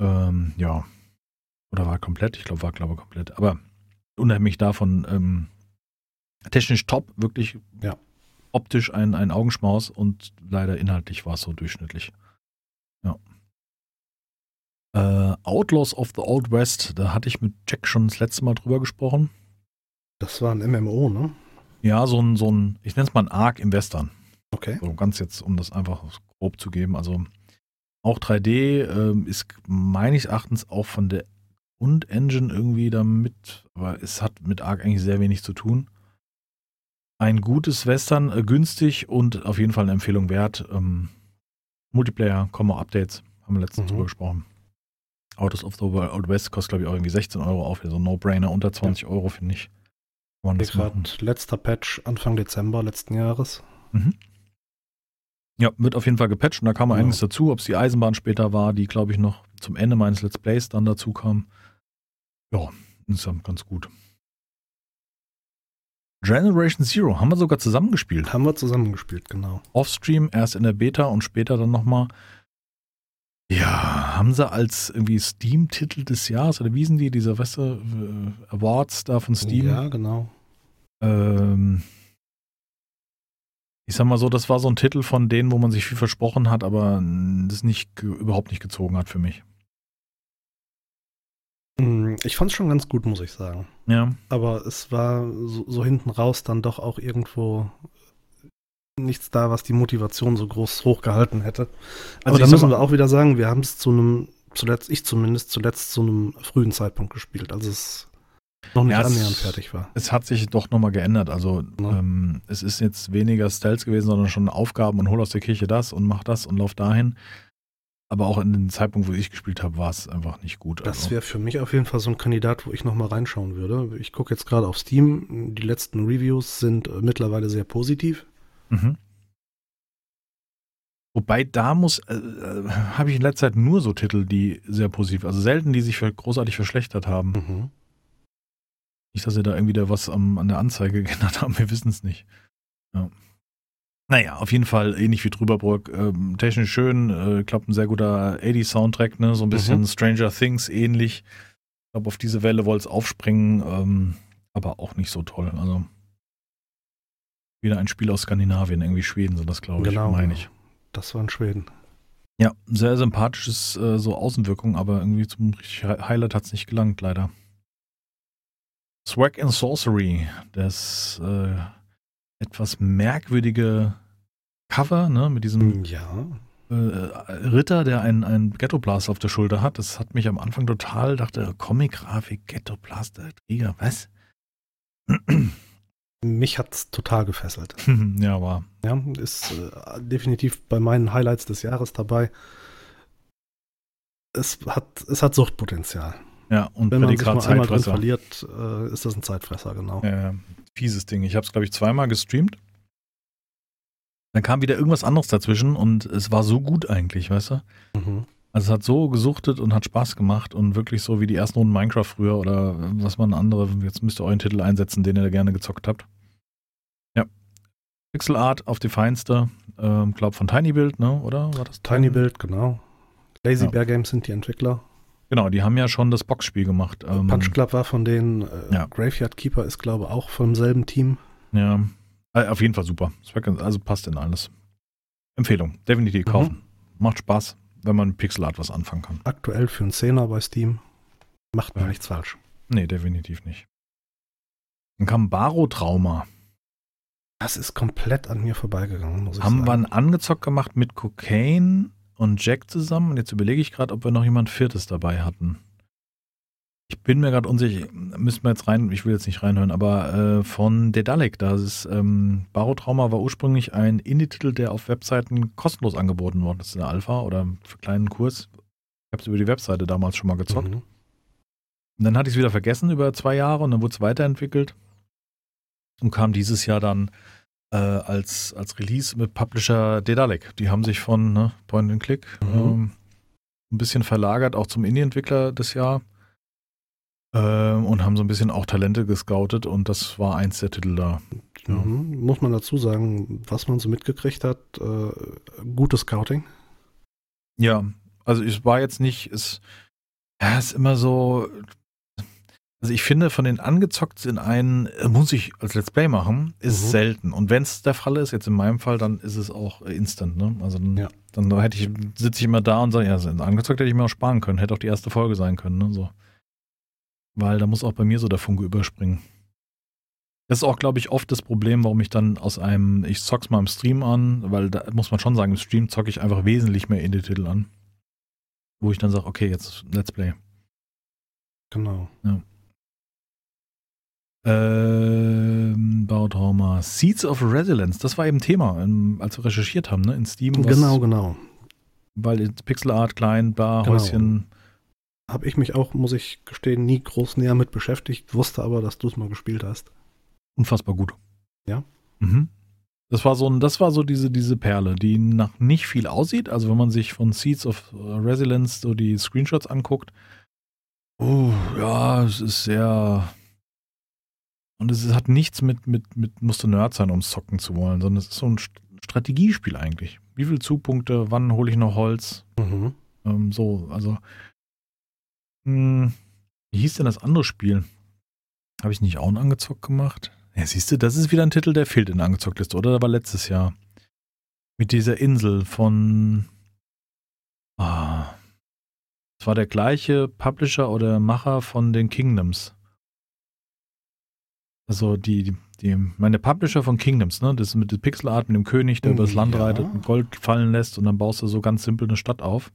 Ähm, ja. Oder war komplett? Ich glaube, war, glaube komplett. Aber unheimlich davon, ähm, technisch top, wirklich Ja. optisch ein, ein Augenschmaus und leider inhaltlich war es so durchschnittlich. Ja. Äh, Outlaws of the Old West, da hatte ich mit Jack schon das letzte Mal drüber gesprochen. Das war ein MMO, ne? Ja, so ein, so ein, ich nenne es mal ein Arc im Western. Okay. So ganz jetzt, um das einfach grob zu geben. Also auch 3D ähm, ist meines Erachtens auch von der Grundengine irgendwie damit, aber es hat mit Arc eigentlich sehr wenig zu tun. Ein gutes Western, äh, günstig und auf jeden Fall eine Empfehlung wert. Ähm, Multiplayer, Combo-Updates, haben wir letztens Mhm. drüber gesprochen. Autos of the Old West kostet, glaube ich, auch irgendwie 16 Euro auf. So ein No-Brainer, unter 20 Euro, finde ich. Gerade letzter Patch Anfang Dezember letzten Jahres. Mhm. Ja, wird auf jeden Fall gepatcht und da kam Ja. einiges dazu, ob es die Eisenbahn später war, die, glaube ich, noch zum Ende meines Let's Plays dann dazu kam. Ja, insgesamt ganz gut. Generation Zero haben wir sogar zusammengespielt. Haben wir zusammengespielt, genau. Offstream, erst in der Beta und später dann nochmal. Ja, haben sie als irgendwie Steam-Titel des Jahres oder wie sind die, diese, weißt du, äh, Awards da von Steam? Ja, genau. Ähm, ich sag mal so, das war so ein Titel von denen, wo man sich viel versprochen hat, aber das nicht überhaupt nicht gezogen hat für mich. Mm, Ich fand es schon ganz gut, muss ich sagen. Ja, Aber es war so, so hinten raus dann doch auch irgendwo nichts da, was die Motivation so groß hochgehalten hätte. Also Aber da müssen wir auch wieder sagen, wir haben es zu einem, zuletzt, ich zumindest, zuletzt zu einem frühen Zeitpunkt gespielt, als es noch nicht Ja, es- annähernd fertig war. Es hat sich doch nochmal geändert. Also Ja. ähm, es ist jetzt weniger Stealth gewesen, sondern schon Aufgaben und hol aus der Kirche das und mach das und lauf dahin. Aber auch in dem Zeitpunkt, wo ich gespielt habe, war es einfach nicht gut. Das also. wäre für mich auf jeden Fall so ein Kandidat, wo ich nochmal reinschauen würde. Ich gucke jetzt gerade auf Steam. Die letzten Reviews sind äh, mittlerweile sehr positiv. Mhm. Wobei da muss, äh, äh, habe ich in letzter Zeit nur so Titel, die sehr positiv, also selten, die sich für großartig verschlechtert haben. Mhm. Nicht, dass sie da irgendwie da was am, an der Anzeige [LAUGHS] geändert haben, wir wissen es nicht. Ja. Naja, auf jeden Fall ähnlich wie Trüberbrook. Ähm, technisch schön, äh, klappt ein sehr guter 80-Soundtrack, ne? so ein bisschen Mhm. Stranger Things ähnlich. Ich glaube, auf diese Welle wollte es aufspringen, ähm, aber auch nicht so toll. Also wieder ein Spiel aus Skandinavien, irgendwie Schweden sind das, glaube ich, Genau. meine ich. Das war in Schweden. Ja, sehr sympathisches äh, so Außenwirkung, aber irgendwie zum Highlight hat es nicht gelangt, leider. Swag and Sorcery, das äh, etwas merkwürdige Cover, ne, mit diesem Ja. äh, Ritter, der einen, einen Ghetto Blaster auf der Schulter hat. Das hat mich am Anfang total, dachte, Comic-Grafik, Ghetto Blaster, Krieger, was? Mich hat's total gefesselt. [LAUGHS] ja, war. Ja, ist äh, definitiv bei meinen Highlights des Jahres dabei. Es hat, es hat Suchtpotenzial. Ja, und Wenn man die sich gerade mal einmal drin verliert, äh, ist das ein Zeitfresser, genau. Ja, fieses Ding. Ich habe es, glaube ich, zweimal gestreamt. Dann kam wieder irgendwas anderes dazwischen und es war so gut eigentlich, weißt du? Mhm. Also es hat so gesuchtet und hat Spaß gemacht und wirklich so wie die ersten Runden Minecraft früher oder was man andere, jetzt müsst ihr euren Titel einsetzen, den ihr gerne gezockt habt. Ja. Pixel Art auf die feinste, ähm, glaub von Tiny Build, ne, oder? War das Tiny Build, genau. Lazy Ja. Bear Games sind die Entwickler. Genau, die haben ja schon das Boxspiel gemacht. Ähm, Punch Club war von denen. Äh, ja. Graveyard Keeper ist, glaube ich, auch vom selben Team. Ja, Äh, auf jeden Fall super. Also passt in alles. Empfehlung, definitiv Mhm. kaufen. Macht Spaß, wenn man Pixel Art was anfangen kann. Aktuell für einen Zehner bei Steam. Macht man Ja. nichts falsch. Nee, definitiv nicht. Dann kam Baro-Trauma. Das ist komplett an mir vorbeigegangen, muss ich Haben wir sagen. einen angezockt gemacht mit Cocaine und Jack zusammen. Und jetzt überlege ich gerade, ob wir noch jemand Viertes dabei hatten. Ich bin mir gerade unsicher, müssen wir jetzt rein, ich will jetzt nicht reinhören, aber äh, von Dedalek, das ist, ähm, Barotrauma war ursprünglich ein Indie-Titel, der auf Webseiten kostenlos angeboten worden ist in der Alpha oder für kleinen Kurs. Ich habe es über die Webseite damals schon mal gezockt. Mhm. Und dann hatte ich es wieder vergessen über zwei Jahre und dann wurde es weiterentwickelt und kam dieses Jahr dann äh, als, als Release mit Publisher Dedalek. Die haben sich von ne, Point and Click Mhm. ähm, ein bisschen verlagert, auch zum Indie-Entwickler des Jahr ähm, und haben so ein bisschen auch Talente gescoutet und das war eins der Titel da. Ja. Mhm. Muss man dazu sagen, was man so mitgekriegt hat, äh, gutes Scouting. Ja, also es war jetzt nicht, es ja, es ist immer so, also ich finde, von den angezockt in einen, äh, muss ich als Let's Play machen, ist Mhm. selten. Und wenn es der Fall ist, jetzt in meinem Fall, dann ist es auch äh, instant, ne? Also dann, Ja. dann hätte ich, sitze ich immer da und sage, ja, angezockt hätte ich mir auch sparen können, hätte auch die erste Folge sein können, ne? So. Weil da muss auch bei mir so der Funke überspringen. Das ist auch, glaube ich, oft das Problem, warum ich dann aus einem, ich zock's mal im Stream an, weil da muss man schon sagen, im Stream zocke ich einfach wesentlich mehr Indie-Titel an. Wo ich dann sage, okay, jetzt Let's Play. Genau. Ähm, Bautrauma. Seeds of Resilience, das war eben Thema, ähm, als wir recherchiert haben, ne? In Steam. was- Genau, genau. Weil Pixel Art, klein, bar, Genau. Häuschen. Habe ich mich auch, muss ich gestehen, nie groß näher mit beschäftigt, wusste aber, dass du es mal gespielt hast. Unfassbar gut. Ja. Mhm. Das war so ein, das war so diese, diese Perle, die nach nicht viel aussieht. Also wenn man sich von Seeds of Resilience so die Screenshots anguckt, oh, ja, es ist sehr. Und es hat nichts mit, mit, mit musst du Nerd sein, um es zocken zu wollen, sondern es ist so ein St- Strategiespiel eigentlich. Wie viele Zugpunkte, wann hole ich noch Holz? Mhm. Ähm, so, also. Hm, wie hieß denn das andere Spiel? Habe ich nicht auch einen angezockt gemacht? Ja, siehst du, das ist wieder ein Titel, der fehlt in der Angezockt-Liste, oder? Der war letztes Jahr. Mit dieser Insel von. Ah. Das war der gleiche Publisher oder Macher von den Kingdoms. Also die, die, meine Publisher von Kingdoms, ne? Das ist mit der Pixelart mit dem König, der übers Land Ja. reitet und Gold fallen lässt und dann baust du so ganz simpel eine Stadt auf.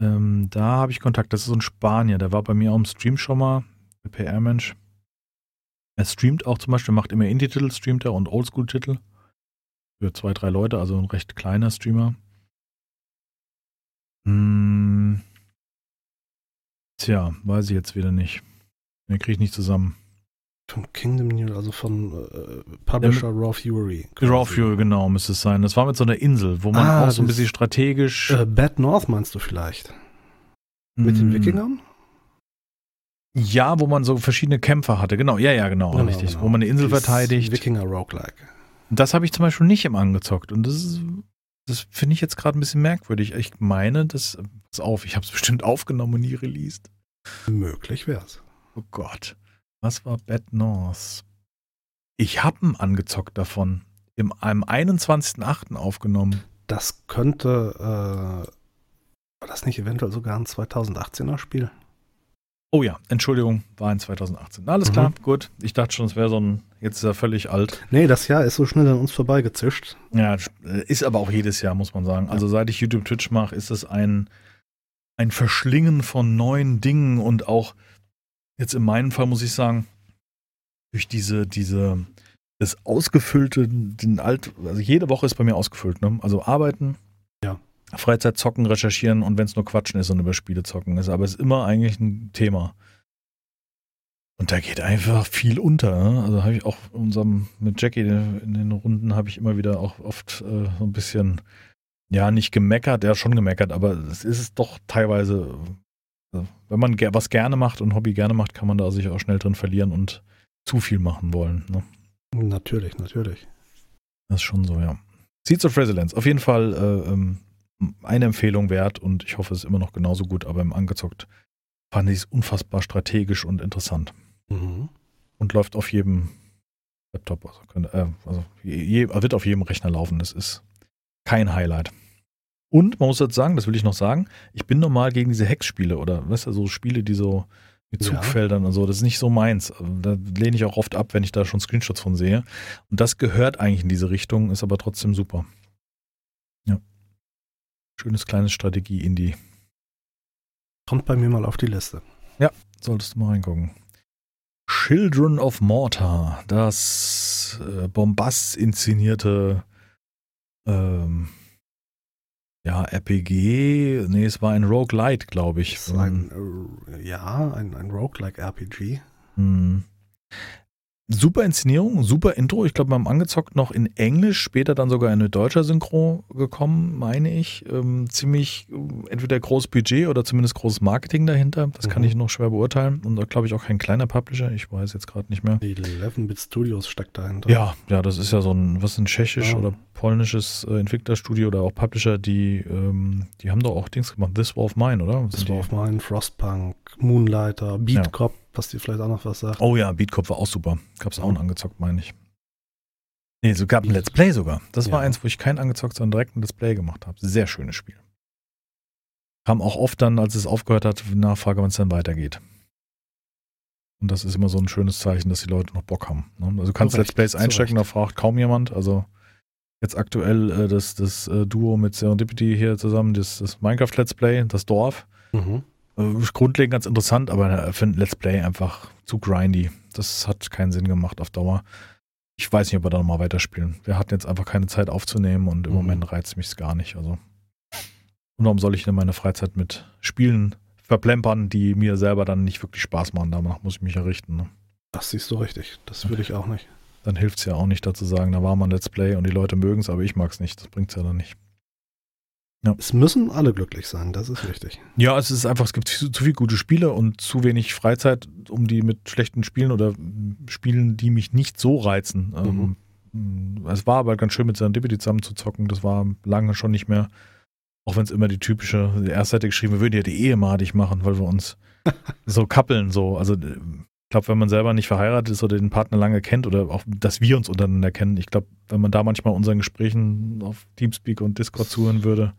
Ähm, da habe ich Kontakt. Das ist so ein Spanier, der war bei mir auch im Stream schon mal, der PR-Mensch. Er streamt auch zum Beispiel, macht immer Indie-Titel, streamt er und Oldschool-Titel. Für zwei, drei Leute, also ein recht kleiner Streamer. Hm. Tja, weiß ich jetzt wieder nicht. Den kriege ich nicht zusammen. Von Kingdom New, also von äh, Publisher Raw Fury. Raw Fury, genau, müsste es sein. Das war mit so einer Insel, wo man Ah, auch so ein bisschen strategisch. Äh, Bad North meinst du vielleicht? Mit den Mm, Wikingern? Ja, wo man so verschiedene Kämpfer hatte. Genau, ja, ja, genau, Genau, richtig. genau. Wo man eine Insel Dieses verteidigt. Wikinger Roguelike. Das habe ich zum Beispiel nicht im angezockt. Und das ist, das finde ich jetzt gerade ein bisschen merkwürdig. Ich meine, das, pass auf, ich habe es [LAUGHS] bestimmt aufgenommen und nie released. Möglich wär's. Oh Gott. Was war Bad North? Ich habe einen angezockt davon. Im, am 21.08. aufgenommen. Das könnte, äh, war das nicht eventuell sogar ein 2018er Spiel? Oh ja, Entschuldigung, war in 2018. Alles Mhm. klar, gut. Ich dachte schon, es wäre so ein, jetzt ist er völlig alt. Nee, das Jahr ist so schnell an uns vorbeigezischt. Ja, ist aber auch jedes Jahr, muss man sagen. Also seit ich YouTube Twitch mache, ist es ein, ein Verschlingen von neuen Dingen und auch jetzt in meinem Fall muss ich sagen, durch diese, diese, das ausgefüllte, den Alt, also jede Woche ist bei mir ausgefüllt, ne? Also arbeiten, Ja. Freizeit zocken, recherchieren und wenn es nur Quatschen ist und über Spiele zocken ist, aber es ist immer eigentlich ein Thema. Und da geht einfach viel unter. Ne? Also habe ich auch unserem, mit Jackie in den Runden habe ich immer wieder auch oft äh, so ein bisschen, ja, nicht gemeckert, ja schon gemeckert, aber es ist es doch teilweise, wenn man was gerne macht und Hobby gerne macht, kann man da sich auch schnell drin verlieren und zu viel machen wollen. Ne? Natürlich, natürlich. Das ist schon so, ja. Seeds of Resilience, auf jeden Fall äh, ähm, eine Empfehlung wert und ich hoffe, es ist immer noch genauso gut, aber im Angezockt fand ich es unfassbar strategisch und interessant. Mhm. Und läuft auf jedem Laptop, also, könnte, äh, also je, wird auf jedem Rechner laufen. Das ist kein Highlight. Und man muss jetzt sagen, das will ich noch sagen, ich bin normal gegen diese Hexspiele oder weißt du, so Spiele, die so mit Ja. Zugfeldern und so, das ist nicht so meins. Da lehne ich auch oft ab, wenn ich da schon Screenshots von sehe. Und das gehört eigentlich in diese Richtung, ist aber trotzdem super. Ja. Schönes kleines Strategie-Indie. Kommt bei mir mal auf die Liste. Solltest du mal reingucken. Children of Mortar, das äh, Bombast inszenierte ähm, ja, RPG, nee, es war ein Roguelite, glaube ich. Ist ein, äh, ja, ein, ein Roguelike-RPG. Hm. Super Inszenierung, super Intro. Ich glaube, wir haben angezockt noch in Englisch, später dann sogar eine deutsche Synchro gekommen, meine ich. Ähm, ziemlich äh, entweder großes Budget oder zumindest großes Marketing dahinter. Das kann Mhm. ich noch schwer beurteilen. Und da glaube ich auch kein kleiner Publisher. Ich weiß jetzt gerade nicht mehr. Die 11-Bit Studios steckt dahinter. Ja, ja, das ist ja so ein, was ein tschechisch Ja. oder polnisches äh, Entwicklerstudio oder auch Publisher, die, ähm, die haben doch auch Dings gemacht. This War of Mine, oder? Sind war auf meinen Frostpunk, Moonlighter, Beatcop, was dir vielleicht auch noch was sagt. Oh ja, Beatkopf war auch super. Gab's auch Ja. einen angezockt, meine ich. Nee, so gab ein Let's Play sogar. Das war Ja. eins, wo ich kein angezockt, sondern direkt ein Let's Play gemacht habe. Sehr schönes Spiel. Kam auch oft dann, als es aufgehört hat, Nachfrage, wann es dann weitergeht. Und das ist immer so ein schönes Zeichen, dass die Leute noch Bock haben. Ne? Also du kannst Let's Plays einstecken, da fragt kaum jemand. Also jetzt aktuell äh, das, das äh, Duo mit Serendipity hier zusammen, das, das Minecraft Let's Play, das Dorf. Mhm. Äh, grundlegend ganz interessant, aber für ein Let's Play einfach zu grindy. Das hat keinen Sinn gemacht auf Dauer. Ich weiß nicht, ob wir da nochmal weiterspielen. Wir hatten jetzt einfach keine Zeit aufzunehmen und im Mhm. Moment reizt mich es gar nicht. Also. Und warum soll ich denn meine Freizeit mit Spielen verplempern, die mir selber dann nicht wirklich Spaß machen? Danach muss ich mich ja richten. Ne? Das siehst du richtig. Das würde ich auch nicht. Dann hilft es ja auch nicht dazu sagen, da war mal ein Let's Play und die Leute mögen es, aber ich mag es nicht. Das bringt es ja dann nicht. Es müssen alle glücklich sein, das ist wichtig. Ja, es ist einfach, es gibt zu, zu viele gute Spiele und zu wenig Freizeit, um die mit schlechten Spielen oder Spielen, die mich nicht so reizen. Ähm, mm, es war aber ganz schön mit Serendipity zusammen zu zocken. Das war lange schon nicht mehr. Auch wenn es immer die typische, die erste Seite geschrieben, wir würden ja die Ehe madig machen, weil wir uns [LAUGHS] so kappeln, so. Also, äh, glaube, wenn man selber nicht verheiratet ist oder den Partner lange kennt oder auch, dass wir uns untereinander kennen, ich glaube, wenn man da manchmal unseren Gesprächen auf Teamspeak und Discord zuhören würde,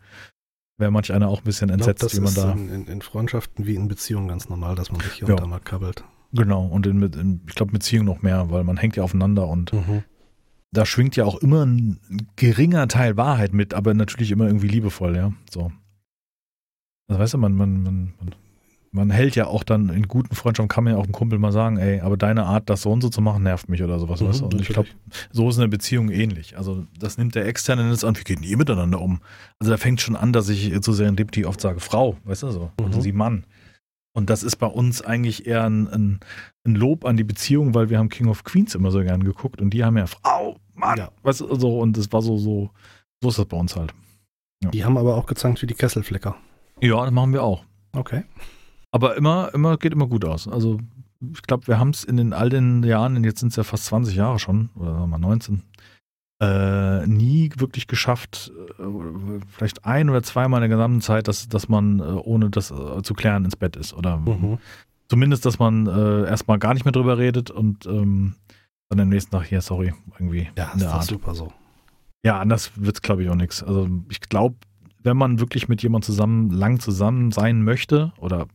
wäre manch einer auch ein bisschen glaub, entsetzt, das wie man da. in, in, in Freundschaften wie in Beziehungen ganz normal, dass man sich hier Ja. und da mal kabbelt. Genau, und in, in, ich glaube Beziehung noch mehr, weil man hängt ja aufeinander und Mhm. da schwingt ja auch immer ein geringer Teil Wahrheit mit, aber natürlich immer irgendwie liebevoll, ja. So. Also weißt du, man, man, man, man, man hält ja auch dann in guten Freundschaften, kann man ja auch einem Kumpel mal sagen, ey, aber deine Art, das so und so zu machen, nervt mich oder sowas, Mhm, weißt du? Und ich glaube, so ist eine Beziehung ähnlich. Also das nimmt der Externe jetzt an, wie geht denn ihr miteinander um? Also da fängt schon an, dass ich zu Serendipity oft sage, Frau, weißt du so, Mhm. und sie Mann. Und das ist bei uns eigentlich eher ein, ein, ein Lob an die Beziehung, weil wir haben King of Queens immer so gern geguckt und die haben ja Frau, Mann, Ja. weißt du, so und das war so, so, so ist das bei uns halt. Die haben aber auch gezankt wie die Kesselflecker. Ja, das machen wir auch. Okay. Aber immer, immer, geht immer gut aus. Also ich glaube, wir haben es in den all den Jahren, jetzt sind es ja fast 20 Jahre schon, oder sagen wir mal 19, äh, nie wirklich geschafft, äh, vielleicht ein oder zweimal in der gesamten Zeit, dass, dass man äh, ohne das äh, zu klären ins Bett ist. Oder Mhm. zumindest, dass man äh, erstmal gar nicht mehr drüber redet und ähm, dann am nächsten Tag hier, sorry, irgendwie Ja, ist Art. super so. Ja, anders wird es, glaube ich, auch nichts. Also ich glaube, wenn man wirklich mit jemandem zusammen, lang zusammen sein möchte, oder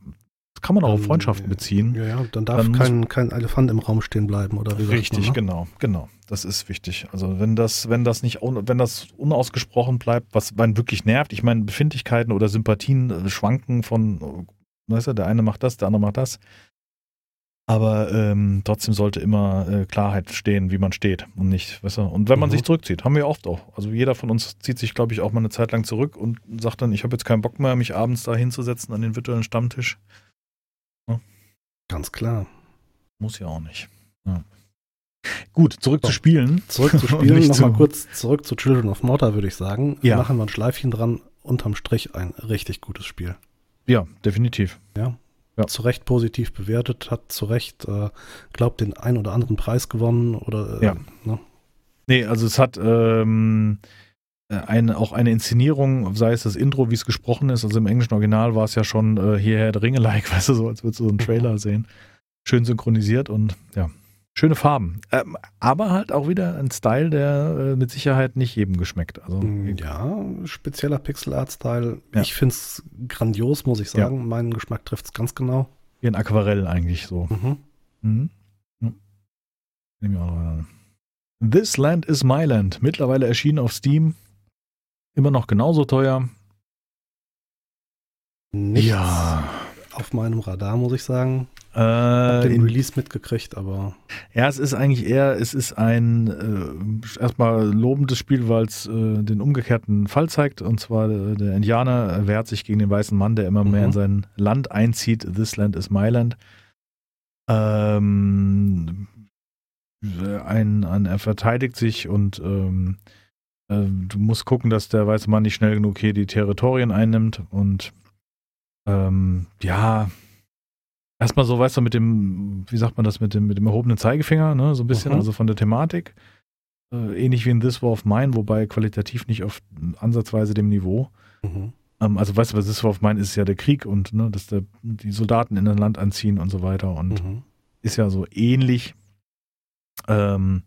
das kann man auch auf Freundschaften äh, beziehen. Ja, ja, dann darf Dann kein, kein Elefant im Raum stehen bleiben, oder wie Richtig, man, ne? genau, genau. Das ist wichtig. Also wenn das, wenn das nicht, wenn das unausgesprochen bleibt, was einen wirklich nervt, ich meine, Befindlichkeiten oder Sympathien äh, schwanken von, äh, weißt du, der eine macht das, der andere macht das. Aber ähm, trotzdem sollte immer äh, Klarheit stehen, wie man steht und nicht, weißt du. Und wenn man Mhm. sich zurückzieht, haben wir oft auch. Also jeder von uns zieht sich, glaube ich, auch mal eine Zeit lang zurück und sagt dann, ich habe jetzt keinen Bock mehr, mich abends da hinzusetzen an den virtuellen Stammtisch. Ganz klar. Muss ja auch nicht. Ja. Gut, zurück So. zu spielen. Zurück zu [LAUGHS] spielen, nochmal kurz zurück zu Children of Mortar, würde ich sagen. Ja. Machen wir ein Schleifchen dran. Unterm Strich ein richtig gutes Spiel. Ja, definitiv. Ja. Ja. Zu Recht positiv bewertet, hat zu Recht, äh, glaubt, den ein oder anderen Preis gewonnen oder äh, Ja. ne? Nee, also es hat ähm, äh, eine, auch eine Inszenierung, sei es das Intro, wie es gesprochen ist. Also im englischen Original war es ja schon äh, hierher der Ringe-like, [LAUGHS] weißt du, so als würdest du so einen Trailer sehen. Schön synchronisiert und ja, schöne Farben. Ähm, aber halt auch wieder ein Style, der äh, mit Sicherheit nicht jedem geschmeckt. Also Mm, Ja, spezieller Pixel-Art-Style. Ja. Ich finde es grandios, muss ich sagen. Meinen Geschmack trifft es ganz genau. wie ein Aquarell eigentlich so. Mhm. Mhm. Ja. Nehmen wir auch noch an. This Land is My Land. Mittlerweile erschienen auf Steam. Immer noch genauso teuer. Nichts Ja. auf meinem Radar, muss ich sagen. Äh, Hab den Release mitgekriegt, aber ja, es ist eigentlich eher, es ist ein äh, erstmal lobendes Spiel, weil es äh, den umgekehrten Fall zeigt. Und zwar äh, der Indianer wehrt sich gegen den weißen Mann, der immer mehr Mhm. in sein Land einzieht. This Land is My Land. Ähm, ein, ein, er verteidigt sich und ähm, äh, du musst gucken, dass der weiße Mann nicht schnell genug hier die Territorien einnimmt. Und ähm, ja, erstmal so, weißt du, mit dem, wie sagt man das, mit dem, mit dem erhobenen Zeigefinger, ne, so ein bisschen, Mhm. also von der Thematik. Äh, ähnlich wie in This War of Mine, wobei qualitativ nicht auf ansatzweise dem Niveau. mhm. Ähm, also weißt du, was This War of Mine ist, ist ja der Krieg und ne, dass der, die Soldaten in ein Land anziehen und so weiter und Mhm. ist ja so ähnlich, ähm,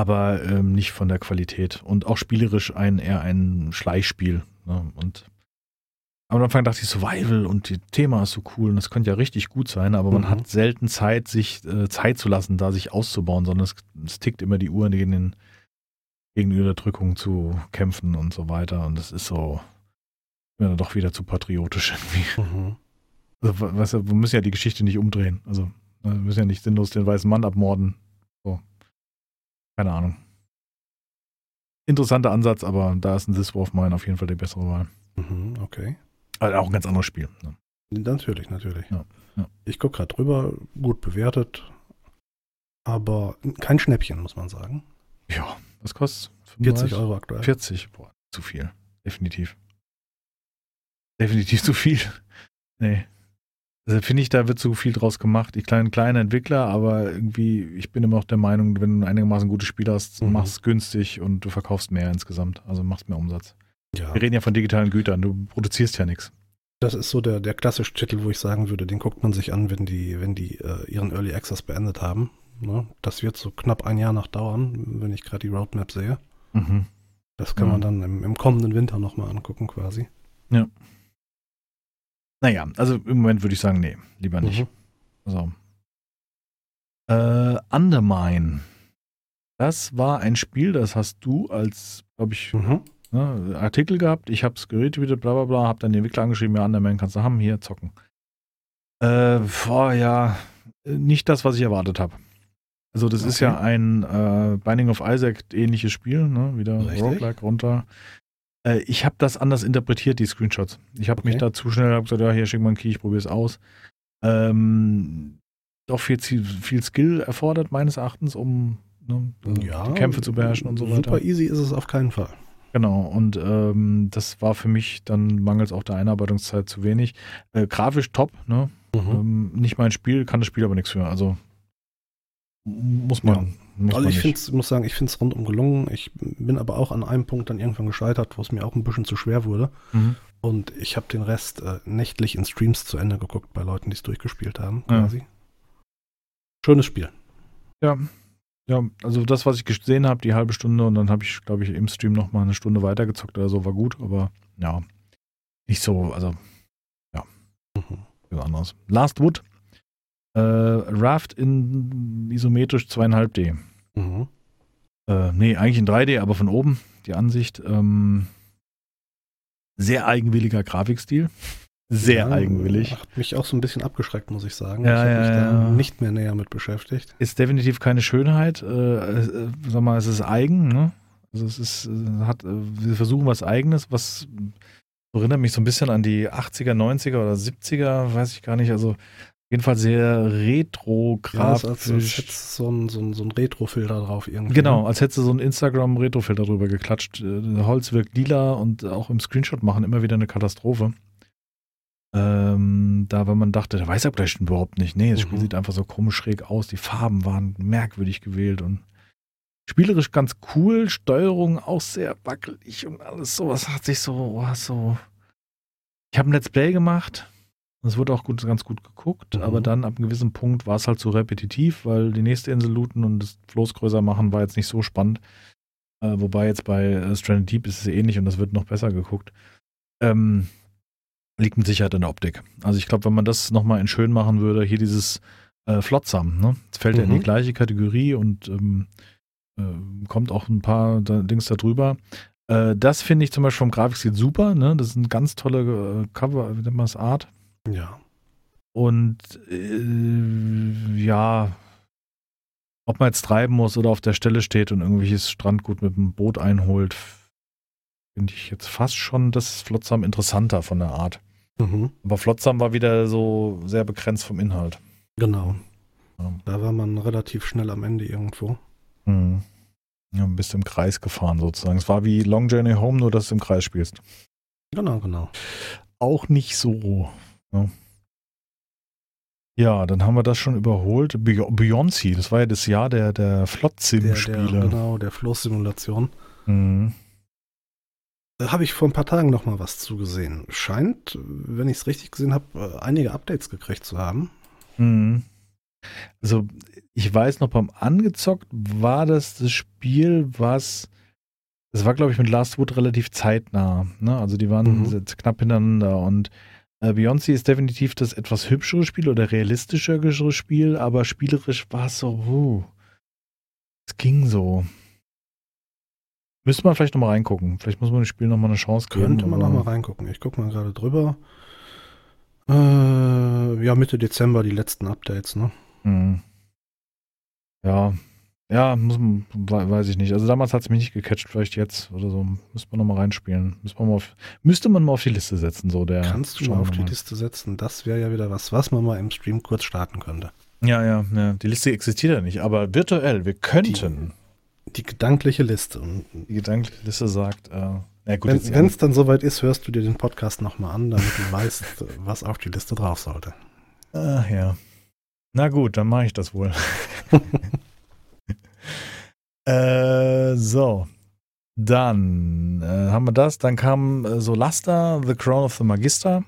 aber ähm, nicht von der Qualität und auch spielerisch ein eher ein Schleichspiel. Ne? Und am Anfang dachte ich Survival und das Thema ist so cool und das könnte ja richtig gut sein, aber man Mhm. hat selten Zeit, sich äh, Zeit zu lassen, da sich auszubauen, sondern es, es tickt immer die Uhr gegen, den, gegen die Unterdrückung zu kämpfen und so weiter und das ist so ja, doch wieder zu patriotisch [LAUGHS] irgendwie. Mhm. Also, we- weißt du, wir müssen ja die Geschichte nicht umdrehen. Also, wir müssen ja nicht sinnlos den weißen Mann abmorden. So. Keine Ahnung. Interessanter Ansatz, aber da ist ein of Mine auf jeden Fall die bessere Wahl. Mhm. Okay. Also auch ein ganz anderes Spiel. Ne? Natürlich, natürlich. Ja, ja. Ich gucke gerade drüber, gut bewertet, aber kein Schnäppchen, muss man sagen. Ja, was kostet 40 Euro aktuell. 40, boah, zu viel. Definitiv. Definitiv zu viel. Nee. Also finde ich, da wird zu viel draus gemacht. Ich kleine, kleine Entwickler, aber irgendwie, ich bin immer noch der Meinung, wenn du einigermaßen gutes Spiel hast, Mhm. machst es günstig und du verkaufst mehr insgesamt. Also machst mehr Umsatz. Ja, Wir reden ja von digitalen Gütern, du produzierst ja nichts. das ist so der, der klassische Titel, wo ich sagen würde, den guckt man sich an, wenn die, wenn die äh, ihren Early Access beendet haben. Ne? Das wird so knapp ein Jahr noch dauern, wenn ich gerade die Roadmap sehe. Mhm. Das kann Ja. man dann im, im kommenden Winter nochmal angucken quasi. Naja, also im Moment würde ich sagen, nee, lieber nicht. Mhm. Also, Äh, Undermine. Das war ein Spiel, das hast du als, glaube ich, Mhm. ne, Artikel gehabt. Ich habe es geretweetet, bla bla bla, habe dann den Entwickler angeschrieben, ja, Undermine kannst du haben, hier zocken. Äh, boah, ja, nicht das, was ich erwartet habe. Also das ist Okay. ja ein äh, Binding of Isaac ähnliches Spiel, ne? wieder Richtig. Roguelike runter. Äh, ich habe das anders interpretiert, die Screenshots. Ich habe mich Okay. da zu schnell hab gesagt, ja, hier schick mal einen Key, ich probiere es aus. Ähm, doch viel, viel, Skill erfordert meines Erachtens, um ne, die Kämpfe zu beherrschen und so weiter. Super easy ist es auf keinen Fall. Genau, und ähm, das war für mich dann mangels auch der Einarbeitungszeit zu wenig. Äh, grafisch top, ne? Mhm. Ähm, nicht mein Spiel, kann das Spiel aber nichts für. Also muss man. Ja. Also ich find's, muss sagen, ich finde es rundum gelungen. Ich bin aber auch an einem Punkt dann irgendwann gescheitert, wo es mir auch ein bisschen zu schwer wurde. Mhm. Und ich habe den Rest äh, nächtlich in Streams zu Ende geguckt bei Leuten, die es durchgespielt haben, Ja. quasi. Schönes Spiel. Ja. Ja, also das, was ich gesehen habe, die halbe Stunde und dann habe ich, glaube ich, im Stream noch mal eine Stunde weitergezockt oder so, war gut, aber ja, nicht so, also Mhm. was anderes. Last Wood, äh, Raft in isometrisch 2,5D. Mhm. Äh, nee, eigentlich in 3D, aber von oben die Ansicht. Ähm, sehr eigenwilliger Grafikstil. Sehr Ja, eigenwillig. Hat mich auch so ein bisschen abgeschreckt, muss ich sagen. Ja, ich habe mich ja. da nicht mehr näher mit beschäftigt. Ist definitiv keine Schönheit. Äh, äh, sag mal, es ist eigen. Ne? Also es ist, äh, hat, äh, wir versuchen was Eigenes, was erinnert mich so ein bisschen an die 80er, 90er oder 70er, weiß ich gar nicht. Also jedenfalls sehr Ja, als, als, hättest so ein, so ein, so ein Retro-Filter drauf irgendwie. Genau, ne? als hättest du so einen Instagram-Retrofilter drüber geklatscht. Äh, Holz wirkt lila und auch im Screenshot machen immer wieder eine Katastrophe. Ähm, da, wenn man dachte, der weiß Abgleich stimmt überhaupt nicht. Nee, das Spiel Mhm. sieht einfach so komisch schräg aus. Die Farben waren merkwürdig gewählt und spielerisch ganz cool. Steuerung auch sehr wackelig und alles sowas hat sich so, oh, so. Ich habe ein Let's Play gemacht. Das wurde auch gut, ganz gut geguckt, Mhm. aber dann ab einem gewissen Punkt war es halt zu repetitiv, weil die nächste Insel looten und das Floß größer machen war jetzt nicht so spannend. Äh, wobei jetzt bei äh, Stranded Deep ist es ähnlich und das wird noch besser geguckt. Ähm, liegt mit Sicherheit in der Optik. Also ich glaube, wenn man das nochmal in schön machen würde, hier dieses äh, Flotsam, ne? Das fällt ja in die Mhm. gleiche Kategorie und ähm, äh, kommt auch ein paar da, Dings da drüber. Äh, das finde ich zum Beispiel vom Grafikstil super, ne? Das ist ein ganz tolle äh, Cover, wie nennt man das, Art. Ja. Und äh, ja, ob man jetzt treiben muss oder auf der Stelle steht und irgendwelches Strandgut mit dem Boot einholt, finde ich jetzt fast schon das Flotsam interessanter von der Art. Mhm. Aber Flotsam war wieder so sehr begrenzt vom Inhalt. Genau. Ja. Da war man relativ schnell am Ende irgendwo. Mhm. Ja, ein bisschen im Kreis gefahren sozusagen. Es war wie Long Journey Home, nur dass du im Kreis spielst. Genau, genau. Auch nicht so. Ja, dann haben wir das schon überholt. Be- Beyoncé, das war ja das Jahr der, der Flot-Sim-Spiele. genau, der Floßsimulation. Mhm. Da habe ich vor ein paar Tagen noch mal was zugesehen. Scheint, wenn ich es richtig gesehen habe, einige Updates gekriegt zu haben. Mhm. Also, ich weiß noch, beim Angezockt war das das Spiel, was. Das war, glaube ich, mit Last Wood relativ zeitnah. Ne? Also, die waren Mhm. jetzt knapp hintereinander. Und äh, Beyoncé ist definitiv das etwas hübschere Spiel oder realistischere Spiel, aber spielerisch war es so, uh, es ging so. Müsste man vielleicht nochmal reingucken. Vielleicht muss man dem Spiel nochmal eine Chance geben. Könnte man aber- noch mal reingucken. Ich gucke mal gerade drüber. Äh, ja, Mitte Dezember die letzten Updates, ne? Mhm. Ja, ja, muss weiß ich nicht. Also damals hat es mich nicht gecatcht, vielleicht jetzt oder so. Müsste man nochmal reinspielen. Müsste man mal auf, müsste man mal auf die Liste setzen, so der. Kannst du mal auf die Liste setzen. Das wäre ja wieder was, was man mal im Stream kurz starten könnte. Ja, ja, ja. Die Liste existiert ja nicht, aber virtuell, wir könnten. Die gedankliche Liste. Die, gedankliche Liste sagt, äh, na gut, wenn es dann soweit ist, hörst du dir den Podcast nochmal an, damit du weißt, [LAUGHS] was auf die Liste drauf sollte. Ach ja. Na gut, dann mache ich das wohl. [LAUGHS] äh, so. Dann äh, haben wir das. Dann kam äh, Solasta, The Crown of the Magister.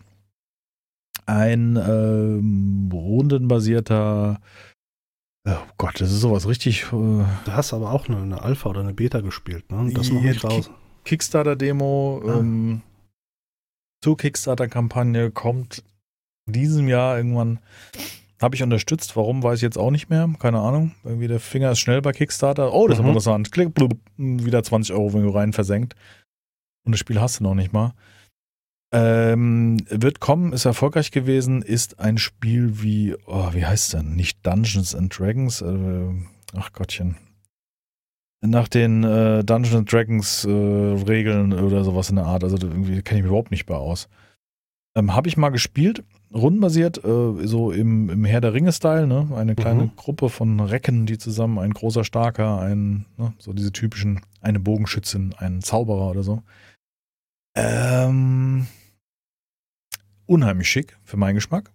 Ein ähm, rundenbasierter. Oh Gott, das ist sowas richtig. Äh, Du hast aber auch eine, eine Alpha oder eine Beta gespielt, ne? Das noch nicht raus. Kickstarter-Demo Ah. ähm, zur Kickstarter-Kampagne kommt diesem Jahr irgendwann. Habe ich unterstützt. Warum, weiß ich jetzt auch nicht mehr. Keine Ahnung. Irgendwie der Finger ist schnell bei Kickstarter. Oh, das ist Mhm. interessant. Klick, blub, wieder 20 Euro, wenn du rein versenkt. Und das Spiel hast du noch nicht mal. Ähm, wird kommen, ist erfolgreich gewesen, ist ein Spiel wie, oh, wie heißt es denn? Nicht Dungeons and Dragons, äh, ach Gottchen. Nach den äh, Dungeons and Dragons äh, Regeln oder sowas in der Art. Also irgendwie kenne ich mich überhaupt nicht bei aus. Ähm, Habe ich mal gespielt, rundenbasiert, äh, so im, im Herr der Ringe-Style, ne? Eine kleine Mhm. Gruppe von Recken, die zusammen, ein großer Starker, ein, ne? so diese typischen, eine Bogenschützin, ein Zauberer oder so. Ähm, unheimlich schick für meinen Geschmack.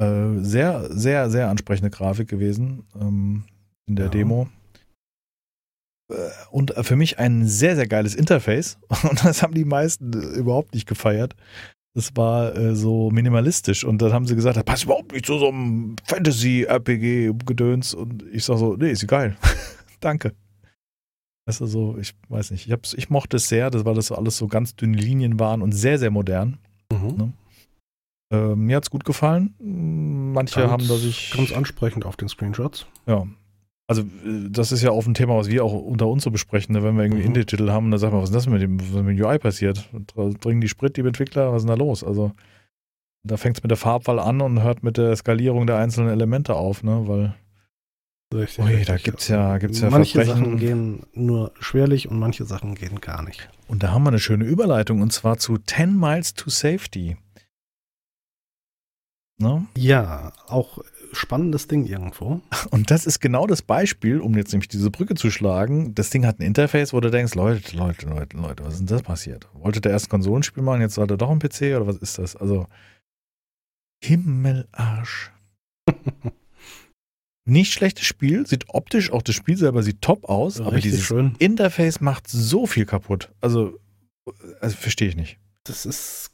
Äh, sehr, sehr, sehr ansprechende Grafik gewesen ähm, in der Ja. Demo. Äh, Und für mich ein sehr, sehr geiles Interface. [LAUGHS] Und das haben die meisten überhaupt nicht gefeiert. Das war äh, so minimalistisch. Und dann haben sie gesagt, das passt überhaupt nicht zu so einem Fantasy-RPG-Gedöns. Und ich sag so, nee, ist geil. [LAUGHS] Danke. Weißt du, so, ich weiß nicht. Ich, hab's, ich mochte es sehr, das, weil das so alles so ganz dünne Linien waren und sehr, sehr modern. Mhm. Äh, mir hat's gut gefallen. Manche Ganz- haben da sich. Ganz ansprechend auf den Screenshots. Ja. Also, äh, das ist ja auch ein Thema, was wir auch unter uns so besprechen, ne? wenn wir irgendwie Mhm. Indie-Titel haben und dann sagt man, was ist das mit dem, was mit dem UI passiert? Bringen die Sprit, die Entwickler, was ist denn da los? Also, da fängt es mit der Farbwahl an und hört mit der Skalierung der einzelnen Elemente auf, ne? Weil, Richtig, ui, da gibt's ja, gibt's ja manche Verbrechen. Sachen gehen nur schwerlich und manche Sachen gehen gar nicht. Und da haben wir eine schöne Überleitung und zwar zu 10 Miles to Safety. Ne? Ja, auch spannendes Ding irgendwo. [LAUGHS] Und das ist genau das Beispiel, um jetzt nämlich diese Brücke zu schlagen. Das Ding hat ein Interface, wo du denkst, Leute, Leute, Leute, Leute, was ist denn das passiert? Wollte der erst ein Konsolenspiel machen, jetzt hat er doch ein PC oder was ist das? Also Himmelarsch. [LAUGHS] Nicht schlechtes Spiel, sieht optisch, auch das Spiel selber sieht top aus, aber Richtig dieses schön. Interface macht so viel kaputt. Also, also verstehe ich nicht. Das ist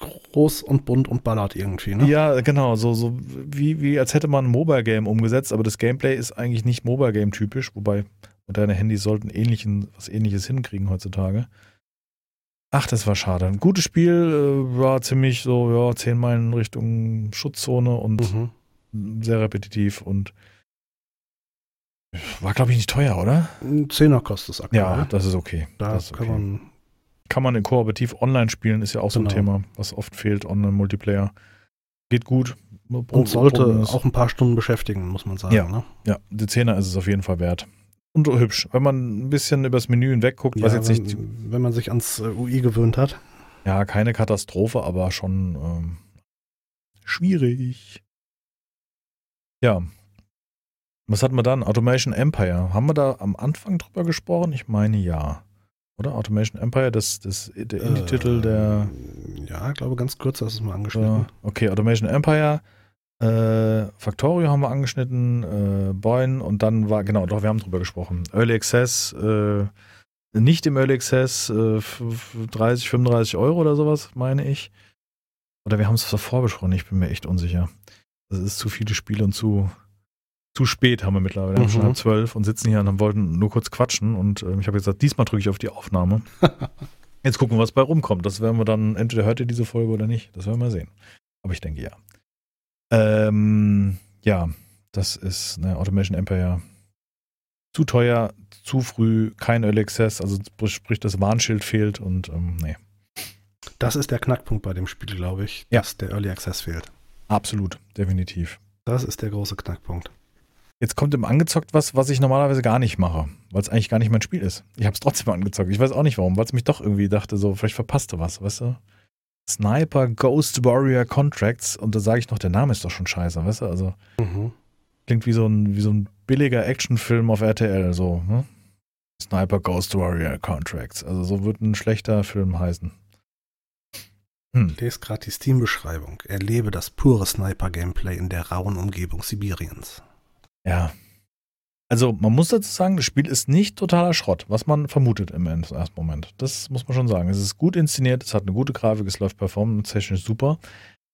groß und bunt und ballert irgendwie, ne? Ja, genau, so, so wie, wie als hätte man ein Mobile Game umgesetzt, aber das Gameplay ist eigentlich nicht Mobile Game typisch, wobei moderne Handys sollten ähnlichen, was ähnliches hinkriegen heutzutage. Ach, das war schade. Ein gutes Spiel, äh, war ziemlich so, ja, zehn Meilen Richtung Schutzzone und Mhm. sehr repetitiv und war, glaube ich, nicht teuer, oder? Ein Zehner kostet es aktuell. Ja, das ist okay. da das ist kann okay. man kann man in kooperativ online spielen, ist ja auch so ein Genau. Thema, was oft fehlt, Online-Multiplayer. Geht gut. und sollte auch ein paar Stunden beschäftigen, muss man sagen. Ja. Ne? Ja, die Zehner ist es auf jeden Fall wert. Und hübsch. Wenn man ein bisschen übers Menü hinweg guckt, was Ja, jetzt wenn, nicht, wenn man sich ans äh, UI gewöhnt hat. ja, keine Katastrophe, aber schon ähm, schwierig. Ja. Was hatten wir dann? Automation Empire. Haben wir da am Anfang drüber gesprochen? Ich meine ja. Oder? Automation Empire, das, das, der Indie-Titel der. Ähm, Ja, ich glaube, ganz kurz hast du es mal angeschnitten. Äh, okay, Automation Empire. Äh, Factorio haben wir angeschnitten, äh, Boyne und dann war, genau, doch, wir haben drüber gesprochen. Early Access, äh, nicht im Early Access, äh, f- f- 30, 35 Euro oder sowas, meine ich. Oder wir haben es davor besprochen, ich bin mir echt unsicher. Das ist zu viele Spiele und zu, zu spät haben wir mittlerweile. Wir haben schon Mhm. halb zwölf und sitzen hier und haben- wollten nur kurz quatschen und äh, ich habe gesagt, diesmal drücke ich auf die Aufnahme. [LAUGHS] Jetzt gucken wir, was bei rumkommt. Das werden wir dann, entweder hört ihr diese Folge oder nicht. Das werden wir sehen. Aber ich denke ja. Ähm, ja, das ist eine Automation Empire. Zu teuer, zu früh, kein Early Access, also sprich das Warnschild fehlt und ähm, nee, Das ist der Knackpunkt bei dem Spiel, glaube ich, Ja. dass der Early Access fehlt. absolut, definitiv. Das ist der große Knackpunkt. Jetzt kommt im Angezockt was, was ich normalerweise gar nicht mache, weil es eigentlich gar nicht mein Spiel ist. Ich habe es trotzdem angezockt. Ich weiß auch nicht warum, weil es mich doch irgendwie dachte, so, vielleicht verpasste was, weißt du? Sniper Ghost Warrior Contracts und da sage ich noch, der Name ist doch schon scheiße, weißt du? Also Mhm. klingt wie so ein, wie so ein billiger Actionfilm auf RTL, so, ne? Sniper Ghost Warrior Contracts. Also so wird ein schlechter Film heißen. Hm. Lest gerade die Steam-Beschreibung. Erlebe das pure Sniper-Gameplay in der rauen Umgebung Sibiriens. Ja. Also man muss dazu sagen, das Spiel ist nicht totaler Schrott, was man vermutet im ersten Moment. Das muss man schon sagen. Es ist gut inszeniert, es hat eine gute Grafik, es läuft performance-technisch super,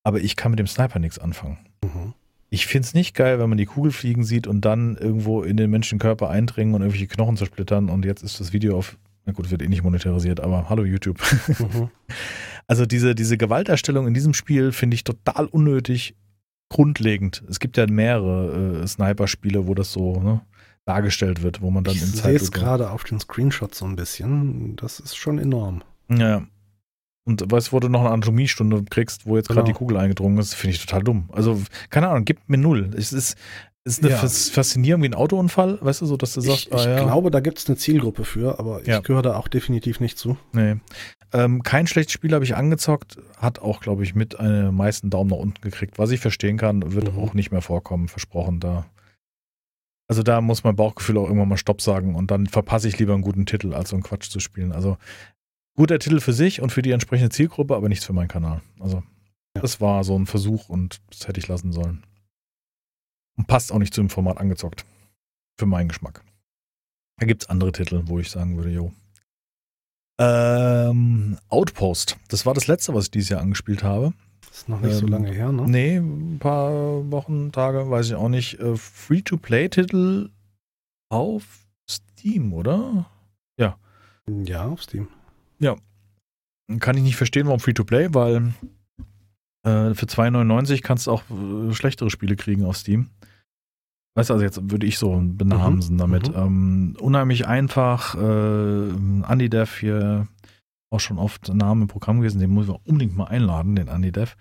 aber ich kann mit dem Sniper nichts anfangen. Mhm. Ich finde es nicht geil, wenn man die Kugel fliegen sieht und dann irgendwo in den Menschenkörper eindringen und irgendwelche Knochen zersplittern und jetzt ist das Video auf, na gut, wird eh nicht monetarisiert, aber hallo YouTube. Mhm. [LAUGHS] Also diese, diese Gewalterstellung in diesem Spiel finde ich total unnötig grundlegend. Es gibt ja mehrere äh, Sniper-Spiele, wo das so ne, dargestellt wird, wo man dann ich in sehe es Zeitlupe. gerade auf den Screenshots so ein bisschen. Das ist schon enorm. Ja. Und weißt du, wo du noch eine Anatomiestunde kriegst, wo jetzt gerade Genau. die Kugel eingedrungen ist, finde ich total dumm. Also, keine Ahnung, gibt mir null. Es ist, ist eine Ja. Fas- Faszinierung wie ein Autounfall, weißt du, so, dass du sagst, Ich, ich ah ja, glaube, da gibt es eine Zielgruppe für, aber ich Ja. gehöre da auch definitiv nicht zu. nee. Ähm, kein schlechtes Spiel habe ich angezockt, hat auch, glaube ich, mit einem meisten Daumen nach unten gekriegt. Was ich verstehen kann, wird Mhm. auch nicht mehr vorkommen, versprochen. Da. Also da muss mein Bauchgefühl auch irgendwann mal Stopp sagen und dann verpasse ich lieber einen guten Titel, als so einen Quatsch zu spielen. Also guter Titel für sich und für die entsprechende Zielgruppe, aber nichts für meinen Kanal. Also das war so ein Versuch und das hätte ich lassen sollen. Und passt auch nicht zu dem Format angezockt. Für meinen Geschmack. Da gibt es andere Titel, wo ich sagen würde, jo. Ähm, Outpost. Das war das letzte, was ich dieses Jahr angespielt habe. Ist noch nicht so Ähm, lange her, ne? Nee, ein paar Wochen, Tage, weiß ich auch nicht. Äh, Free-to-Play-Titel auf Steam, oder? Ja, auf Steam. Kann ich nicht verstehen, warum Free-to-Play, weil äh, für 2,99 kannst du auch äh, schlechtere Spiele kriegen auf Steam. Weißt du, also jetzt würde ich so benamsen damit. mhm. Ähm, unheimlich einfach. Äh, Andy Dev hier auch schon oft Name im Programm gewesen, den muss ich unbedingt mal einladen, den Andy Dev.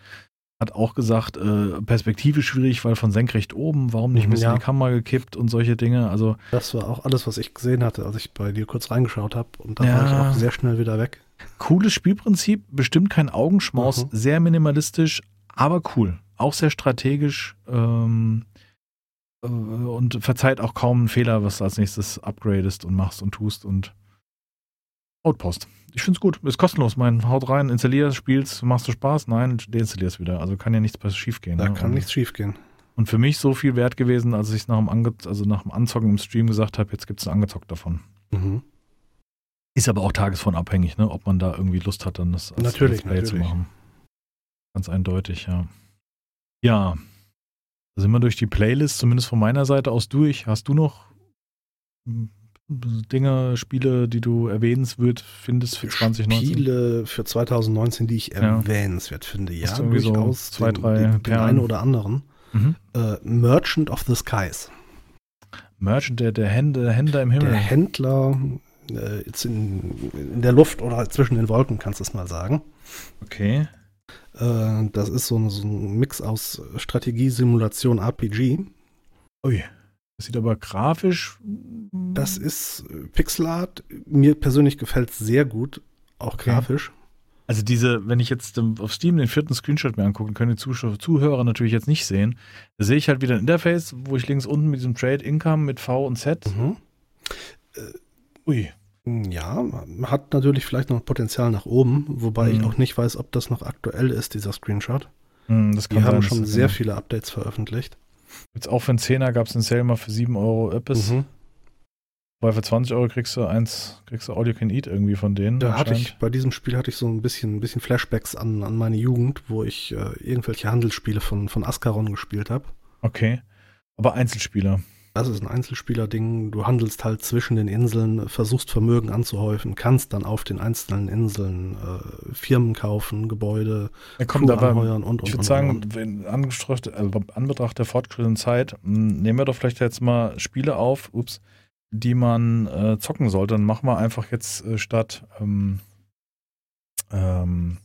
Hat auch gesagt, äh, Perspektive schwierig, weil von senkrecht oben, warum nicht ein Mhm, bisschen ja. die Kamera gekippt und solche Dinge. Also Das war auch alles, was ich gesehen hatte, als ich bei dir kurz reingeschaut habe. Und dann Ja. war ich auch sehr schnell wieder weg. Cooles Spielprinzip, bestimmt kein Augenschmaus, Mhm. sehr minimalistisch, aber cool. Auch sehr strategisch ähm, äh, und verzeiht auch kaum einen Fehler, was du als nächstes upgradest und machst und tust und Outpost. Ich finde es gut. Ist kostenlos. Mein Haut rein, installierst, spielst, machst du Spaß? Nein, deinstallierst wieder. Also kann ja nichts schief gehen. Da ne? kann und, nichts schief gehen. und für mich so viel wert gewesen, als ich nach dem, Ange also nach dem Anzocken im Stream gesagt habe, jetzt gibt es ein angezockt davon. Mhm. Ist aber auch tagesformabhängig, ne? ob man da irgendwie Lust hat, dann das als Natürlich, Let's Play zu natürlich. machen. Ganz eindeutig, ja. Ja, da sind wir durch die Playlist, zumindest von meiner Seite aus durch. Hast du noch hm, Dinge, Spiele, die du erwähnenswert findest für 2019? Spiele für 2019, die ich Ja. erwähnenswert finde. Ja, Hast du so durchaus zwei, den, drei den, den einen oder anderen. Mhm. Äh, Merchant of the Skies. Merchant, der, der, Händler, der Händler im Himmel. Der Händler äh, jetzt in, in der Luft oder zwischen den Wolken, kannst du es mal sagen. okay. Äh, das ist so ein, so ein Mix aus Strategie, Simulation, RPG. Ui. Das sieht aber grafisch. Das ist äh, Pixelart. Mir persönlich gefällt es sehr gut, auch Okay. grafisch. Also diese, wenn ich jetzt auf Steam den vierten Screenshot mir angucken, können die Zuschauer, Zuhörer natürlich jetzt nicht sehen. Da sehe ich halt wieder ein Interface, wo ich links unten mit diesem Trade Income mit V und Z. Mhm. Ui. Ja, hat natürlich vielleicht noch Potenzial nach oben, wobei ich Mhm. auch nicht weiß, ob das noch aktuell ist, dieser Screenshot. Hm, das Die haben sein, schon dass- sehr viele Updates veröffentlicht. Jetzt auch für einen Zehner gab es einen Sale mal für 7 Euro Öppis. Mhm. Weil für 20 Euro kriegst du eins, kriegst du All You Can Eat irgendwie von denen. Da hatte ich, bei diesem Spiel hatte ich so ein bisschen, ein bisschen Flashbacks an, an meine Jugend, wo ich äh, irgendwelche Handelsspiele von, von Ascaron gespielt habe. Okay. Aber Einzelspieler. Das ist ein Einzelspieler-Ding. Du handelst halt zwischen den Inseln, versuchst Vermögen anzuhäufen, kannst dann auf den einzelnen Inseln äh, Firmen kaufen, Gebäude, kommt Crew aber, anheuern und, und, ich würde und, sagen, und. in Anbetracht, äh, der fortgeschrittenen Zeit, mh, nehmen wir doch vielleicht jetzt mal Spiele auf, ups, die man äh, zocken sollte. Dann machen wir einfach jetzt äh, statt ähm, ähm,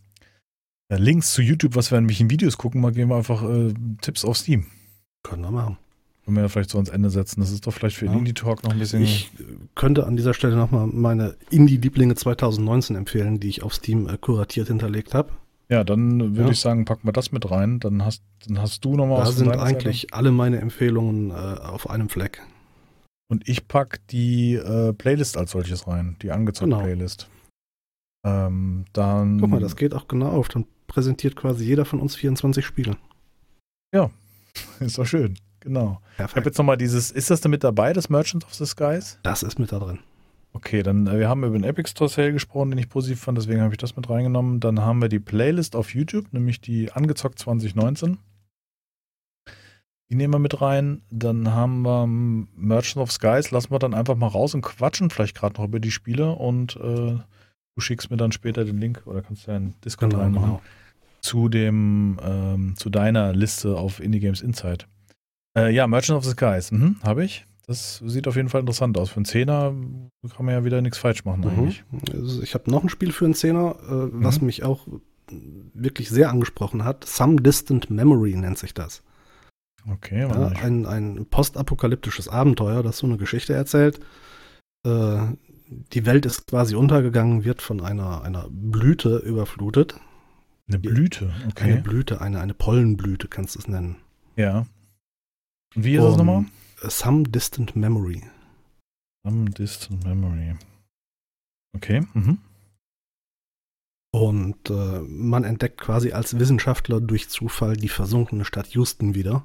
äh, Links zu YouTube, was wir in welchen Videos gucken, mal gehen wir einfach äh, Tipps auf Steam. Können wir machen. Können wir ja vielleicht so ans Ende setzen. Das ist doch vielleicht für Ja. Indie Talk noch ein bisschen. Ich könnte an dieser Stelle nochmal meine Indie-Lieblinge 2019 empfehlen, die ich auf Steam äh, kuratiert hinterlegt habe. ja, dann würde Ja. ich sagen, packen wir das mit rein. Dann hast, dann hast du nochmal Da aus sind deiner Seite- eigentlich alle meine Empfehlungen äh, auf einem Fleck. Und ich pack die äh, Playlist als solches rein, die angezeigte Genau. Playlist. Ähm, dann. Guck mal, das geht auch genau auf. Dann präsentiert quasi jeder von uns 24 Spiele. [LAUGHS] ist doch schön. Genau. Ich habe Perfekt. jetzt nochmal dieses, ist das denn mit dabei, das Merchant of the Skies? Das ist mit da drin. Okay, dann, äh, wir haben über den Epic Store Sale gesprochen, den ich positiv fand, deswegen habe ich das mit reingenommen. Dann haben wir die Playlist auf YouTube, nämlich die Angezockt 2019. Die nehmen wir mit rein. Dann haben wir ähm, Merchant of Skies, lassen wir dann einfach mal raus und quatschen vielleicht gerade noch über die Spiele und äh, du schickst mir dann später den Link oder kannst ja einen Discord Genau, reinmachen. genau. zu dem, ähm, zu deiner Liste auf Indie Games Insight. Äh, ja, Merchant of the Skies, mhm, habe ich. Das sieht auf jeden Fall interessant aus. Für einen Zehner kann man ja wieder nichts falsch machen Mhm. eigentlich. Also Ich habe noch ein Spiel für einen Zehner, äh, was Mhm. mich auch wirklich sehr angesprochen hat. Some Distant Memory nennt sich das. Okay, Ja, ein, ein postapokalyptisches Abenteuer, das so eine Geschichte erzählt. Äh, die Welt ist quasi untergegangen, wird von einer, einer Blüte überflutet. eine Blüte, Eine okay. Blüte, eine, eine Pollenblüte kannst du es nennen. Ja. Wie ist das Um, nochmal? Some Distant Memory. Some Distant Memory. Okay. Mhm. Und äh, man entdeckt quasi als Wissenschaftler durch Zufall die versunkene Stadt Houston wieder.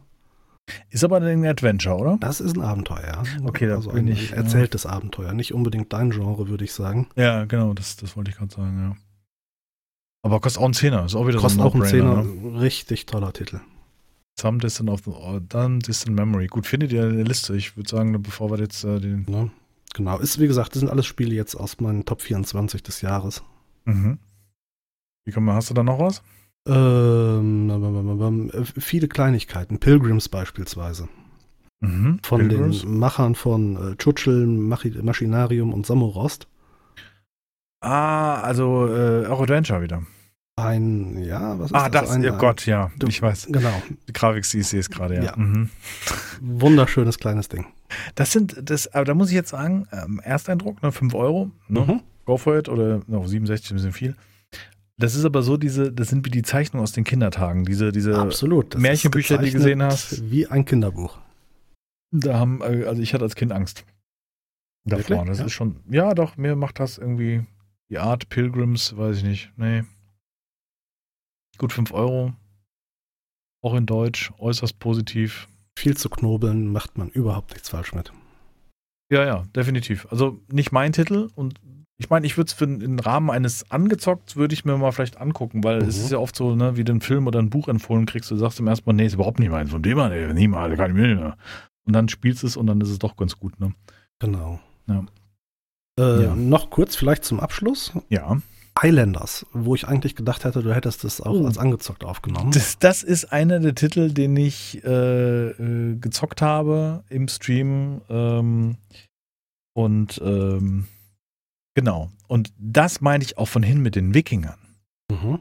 Ist aber ein Adventure, oder? Das ist ein Abenteuer, ja. Okay, da also bin ein ich, ja. erzähltes Abenteuer. Nicht unbedingt dein Genre, würde ich sagen. Ja, genau, das, das wollte ich gerade sagen, ja. Aber kostet auch einen Zehner, ist auch wieder Kostet so ein auch einen Zehner. Ne? Richtig toller Titel. Some Distant of the, Some Distant Memory. Gut, findet ihr eine Liste? Ich würde sagen, bevor wir jetzt äh, den. Ne? Genau. Ist, wie gesagt, das sind alles Spiele jetzt aus meinen Top 24 des Jahres. Mhm. Wie kann man, hast du da noch was? Ähm, äh, viele Kleinigkeiten. Pilgrims beispielsweise. Mhm. Von Pilgrims? den Machern von äh, Tschutschel, Machi- Maschinarium und Samorost. Ah, also äh, auch Adventure wieder. Ein, ja, was ist Ah, das, Ein, oh Gott, ja. Du- Ich weiß. Genau. Die Grafik, ich sehe es gerade, ja. Ja. Mhm. Wunderschönes kleines Ding. Das sind, das, aber da muss ich jetzt sagen, ähm, Ersteindruck, ne, 5 Euro, ne, Mhm. go for it, oder noch 67 ist ein bisschen viel. Das ist aber so, diese, das sind wie die Zeichnungen aus den Kindertagen, diese, diese, Absolut. Das Märchenbücher, die du gesehen hast. Wie ein Kinderbuch. da haben, äh, also ich hatte als Kind Angst. Davor, Wirklich? das Ja. ist schon, ja doch, mir macht das irgendwie die Art Pilgrims, weiß ich nicht, nee. Gut 5 Euro, auch in Deutsch, äußerst positiv. Viel zu knobeln macht man überhaupt nichts falsch mit. Ja, ja, definitiv. Also nicht mein Titel und ich meine, ich würde es für den Rahmen eines angezockt, würde ich mir mal vielleicht angucken, weil es Mhm. ist ja oft so, ne, wie du einen Film oder ein Buch empfohlen kriegst, du sagst im ersten Mal, nee, ist überhaupt nicht meins, von dem an, ey, niemals, kann ich mir nicht mehr. Und dann spielst du es und dann ist es doch ganz gut, ne? Genau. Ja. Äh, Ja. Noch kurz vielleicht zum Abschluss. Ja. Islanders, wo ich eigentlich gedacht hätte, du hättest das auch Oh. als angezockt aufgenommen. Das, das ist einer der Titel, den ich äh, äh, gezockt habe im Stream. Ähm, und ähm, genau. Und das meinte ich auch von hin mit den Wikingern. Mhm.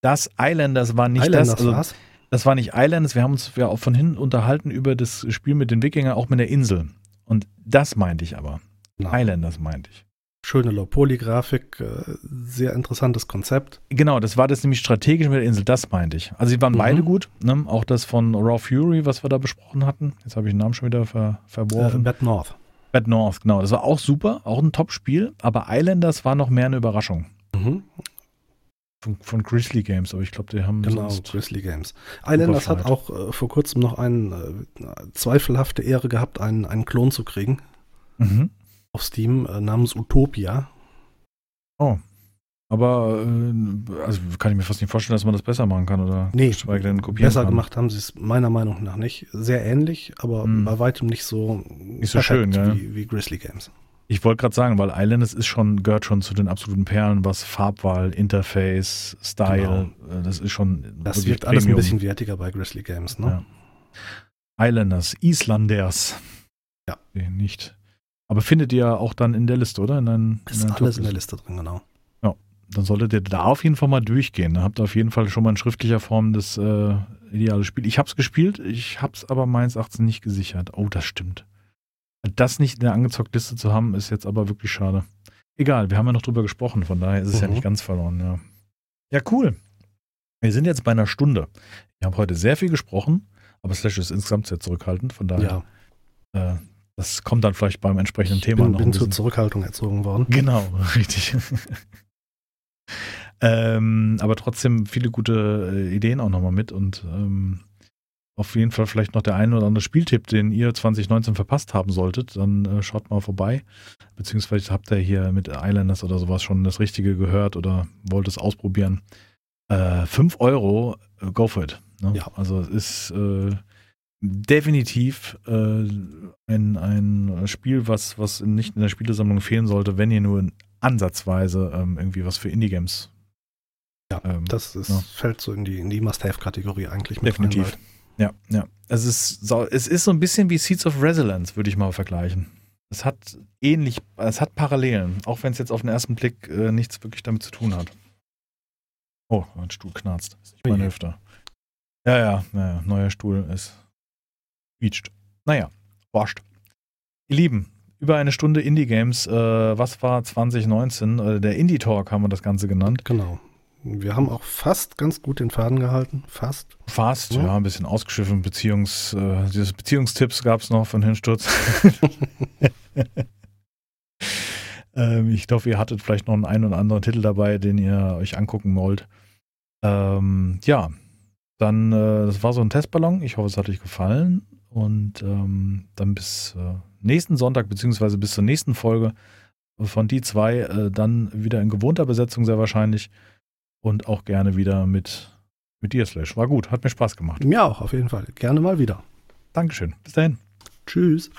Das Islanders war nicht Islanders das. Also, war's? Das war nicht Islands, wir haben uns ja auch von hinten unterhalten über das Spiel mit den Wikingern, auch mit der Insel. Und das meinte ich aber. Genau. Islanders meinte ich. Schöne Low-Poly-Grafik, äh, sehr interessantes Konzept. Genau, das war das nämlich strategisch mit der Insel, das meinte ich. Also die waren Mhm. beide gut, ne? auch das von Raw Fury, was wir da besprochen hatten. Jetzt habe ich den Namen schon wieder ver Äh, verworfen. Bad North. Bad North, genau. Das war auch super, auch ein Top-Spiel, aber Islanders war noch mehr eine Überraschung. Mhm. Von, von Grizzly Games, aber ich glaube, die haben Genau, Grizzly Games. Islanders hat auch äh, vor kurzem noch eine äh, zweifelhafte Ehre gehabt, einen, einen Klon zu kriegen Mhm. Auf Steam äh, namens Utopia. Aber äh, also kann ich mir fast nicht vorstellen, dass man das besser machen kann oder Nee, denn kopieren Besser kann. gemacht haben sie es meiner Meinung nach nicht. Sehr ähnlich, aber Hm. bei weitem nicht so, so schön, ja. wie, wie Grizzly Games. Ich wollte gerade sagen, weil Islanders ist schon, gehört schon zu den absoluten Perlen, was Farbwahl, Interface, Style, äh, das ist schon. Das wirkt alles ein Premium. bisschen wertiger bei Grizzly Games, ne? Ja. Islanders, Islanders. Ja. Nee, nicht. Aber findet ihr auch dann in der Liste, oder? In deinen, in Ist deinen alles in der? Liste drin, genau. Dann solltet ihr da auf jeden Fall mal durchgehen. Da habt ihr auf jeden Fall schon mal in schriftlicher Form das äh, ideale Spiel. Ich habe es gespielt, ich habe es aber meines Erachtens nicht gesichert. Oh, das stimmt. Das nicht in der angezockt Liste zu haben, ist jetzt aber wirklich schade. Egal, wir haben ja noch drüber gesprochen, von daher ist es ja Mhm. nicht ganz verloren. Ja. ja, cool. Wir sind jetzt bei einer Stunde. Wir haben heute sehr viel gesprochen, aber Slash ist insgesamt sehr zurückhaltend. Von daher, Ja, äh, das kommt dann vielleicht beim entsprechenden ich Thema bin, noch bin ein zur. Zurückhaltung erzogen worden. Genau, [LAUGHS] richtig. ähm, aber trotzdem viele gute äh, Ideen auch nochmal mit und ähm, auf jeden Fall vielleicht noch der eine oder andere Spieltipp, den ihr 2019 verpasst haben solltet, dann äh, schaut mal vorbei. Beziehungsweise habt ihr hier mit Islanders oder sowas schon das Richtige gehört oder wollt es ausprobieren. Äh, 5 Euro, äh, go for it. Ne? Ja. Also es ist äh, definitiv äh, ein, ein Spiel, was, was nicht in der Spielesammlung fehlen sollte, wenn ihr nur ansatzweise ähm, irgendwie was für Indie-Games Ja, ähm, das ist, ja. fällt so in die, in die Must-Have-Kategorie eigentlich mit Definitiv. Rein, ja, ja. Es ist, so, es ist so ein bisschen wie Seeds of Resilience, würde ich mal vergleichen. Es hat ähnlich, es hat Parallelen, auch wenn es jetzt auf den ersten Blick äh, nichts wirklich damit zu tun hat. Oh, mein Stuhl knarzt. Das ist nicht meine Hüfte. Ja, ja, ja, neuer Stuhl ist quietscht. Naja, wascht. Ihr Lieben, über eine Stunde Indie-Games. Äh, was war 2019? Äh, der Indie-Talk haben wir das Ganze genannt. Genau. Wir haben auch fast ganz gut den Faden gehalten. Fast. Fast, ja, ja ein bisschen ausgeschiffen. Beziehungs, äh, Beziehungstipps gab es noch von Hinsturz. [LAUGHS] ähm, ich glaube, ihr hattet vielleicht noch einen, einen oder anderen Titel dabei, den ihr euch angucken wollt. Ähm, ja, dann, äh, das war so ein Testballon. Ich hoffe, es hat euch gefallen. Und ähm, dann bis äh, nächsten Sonntag, beziehungsweise bis zur nächsten Folge von die zwei, äh, dann wieder in gewohnter Besetzung sehr wahrscheinlich. Und auch gerne wieder mit, mit dir, Slash. War gut, hat mir Spaß gemacht. Mir auch, auf jeden Fall. Gerne mal wieder. Dankeschön. Bis dahin. Tschüss.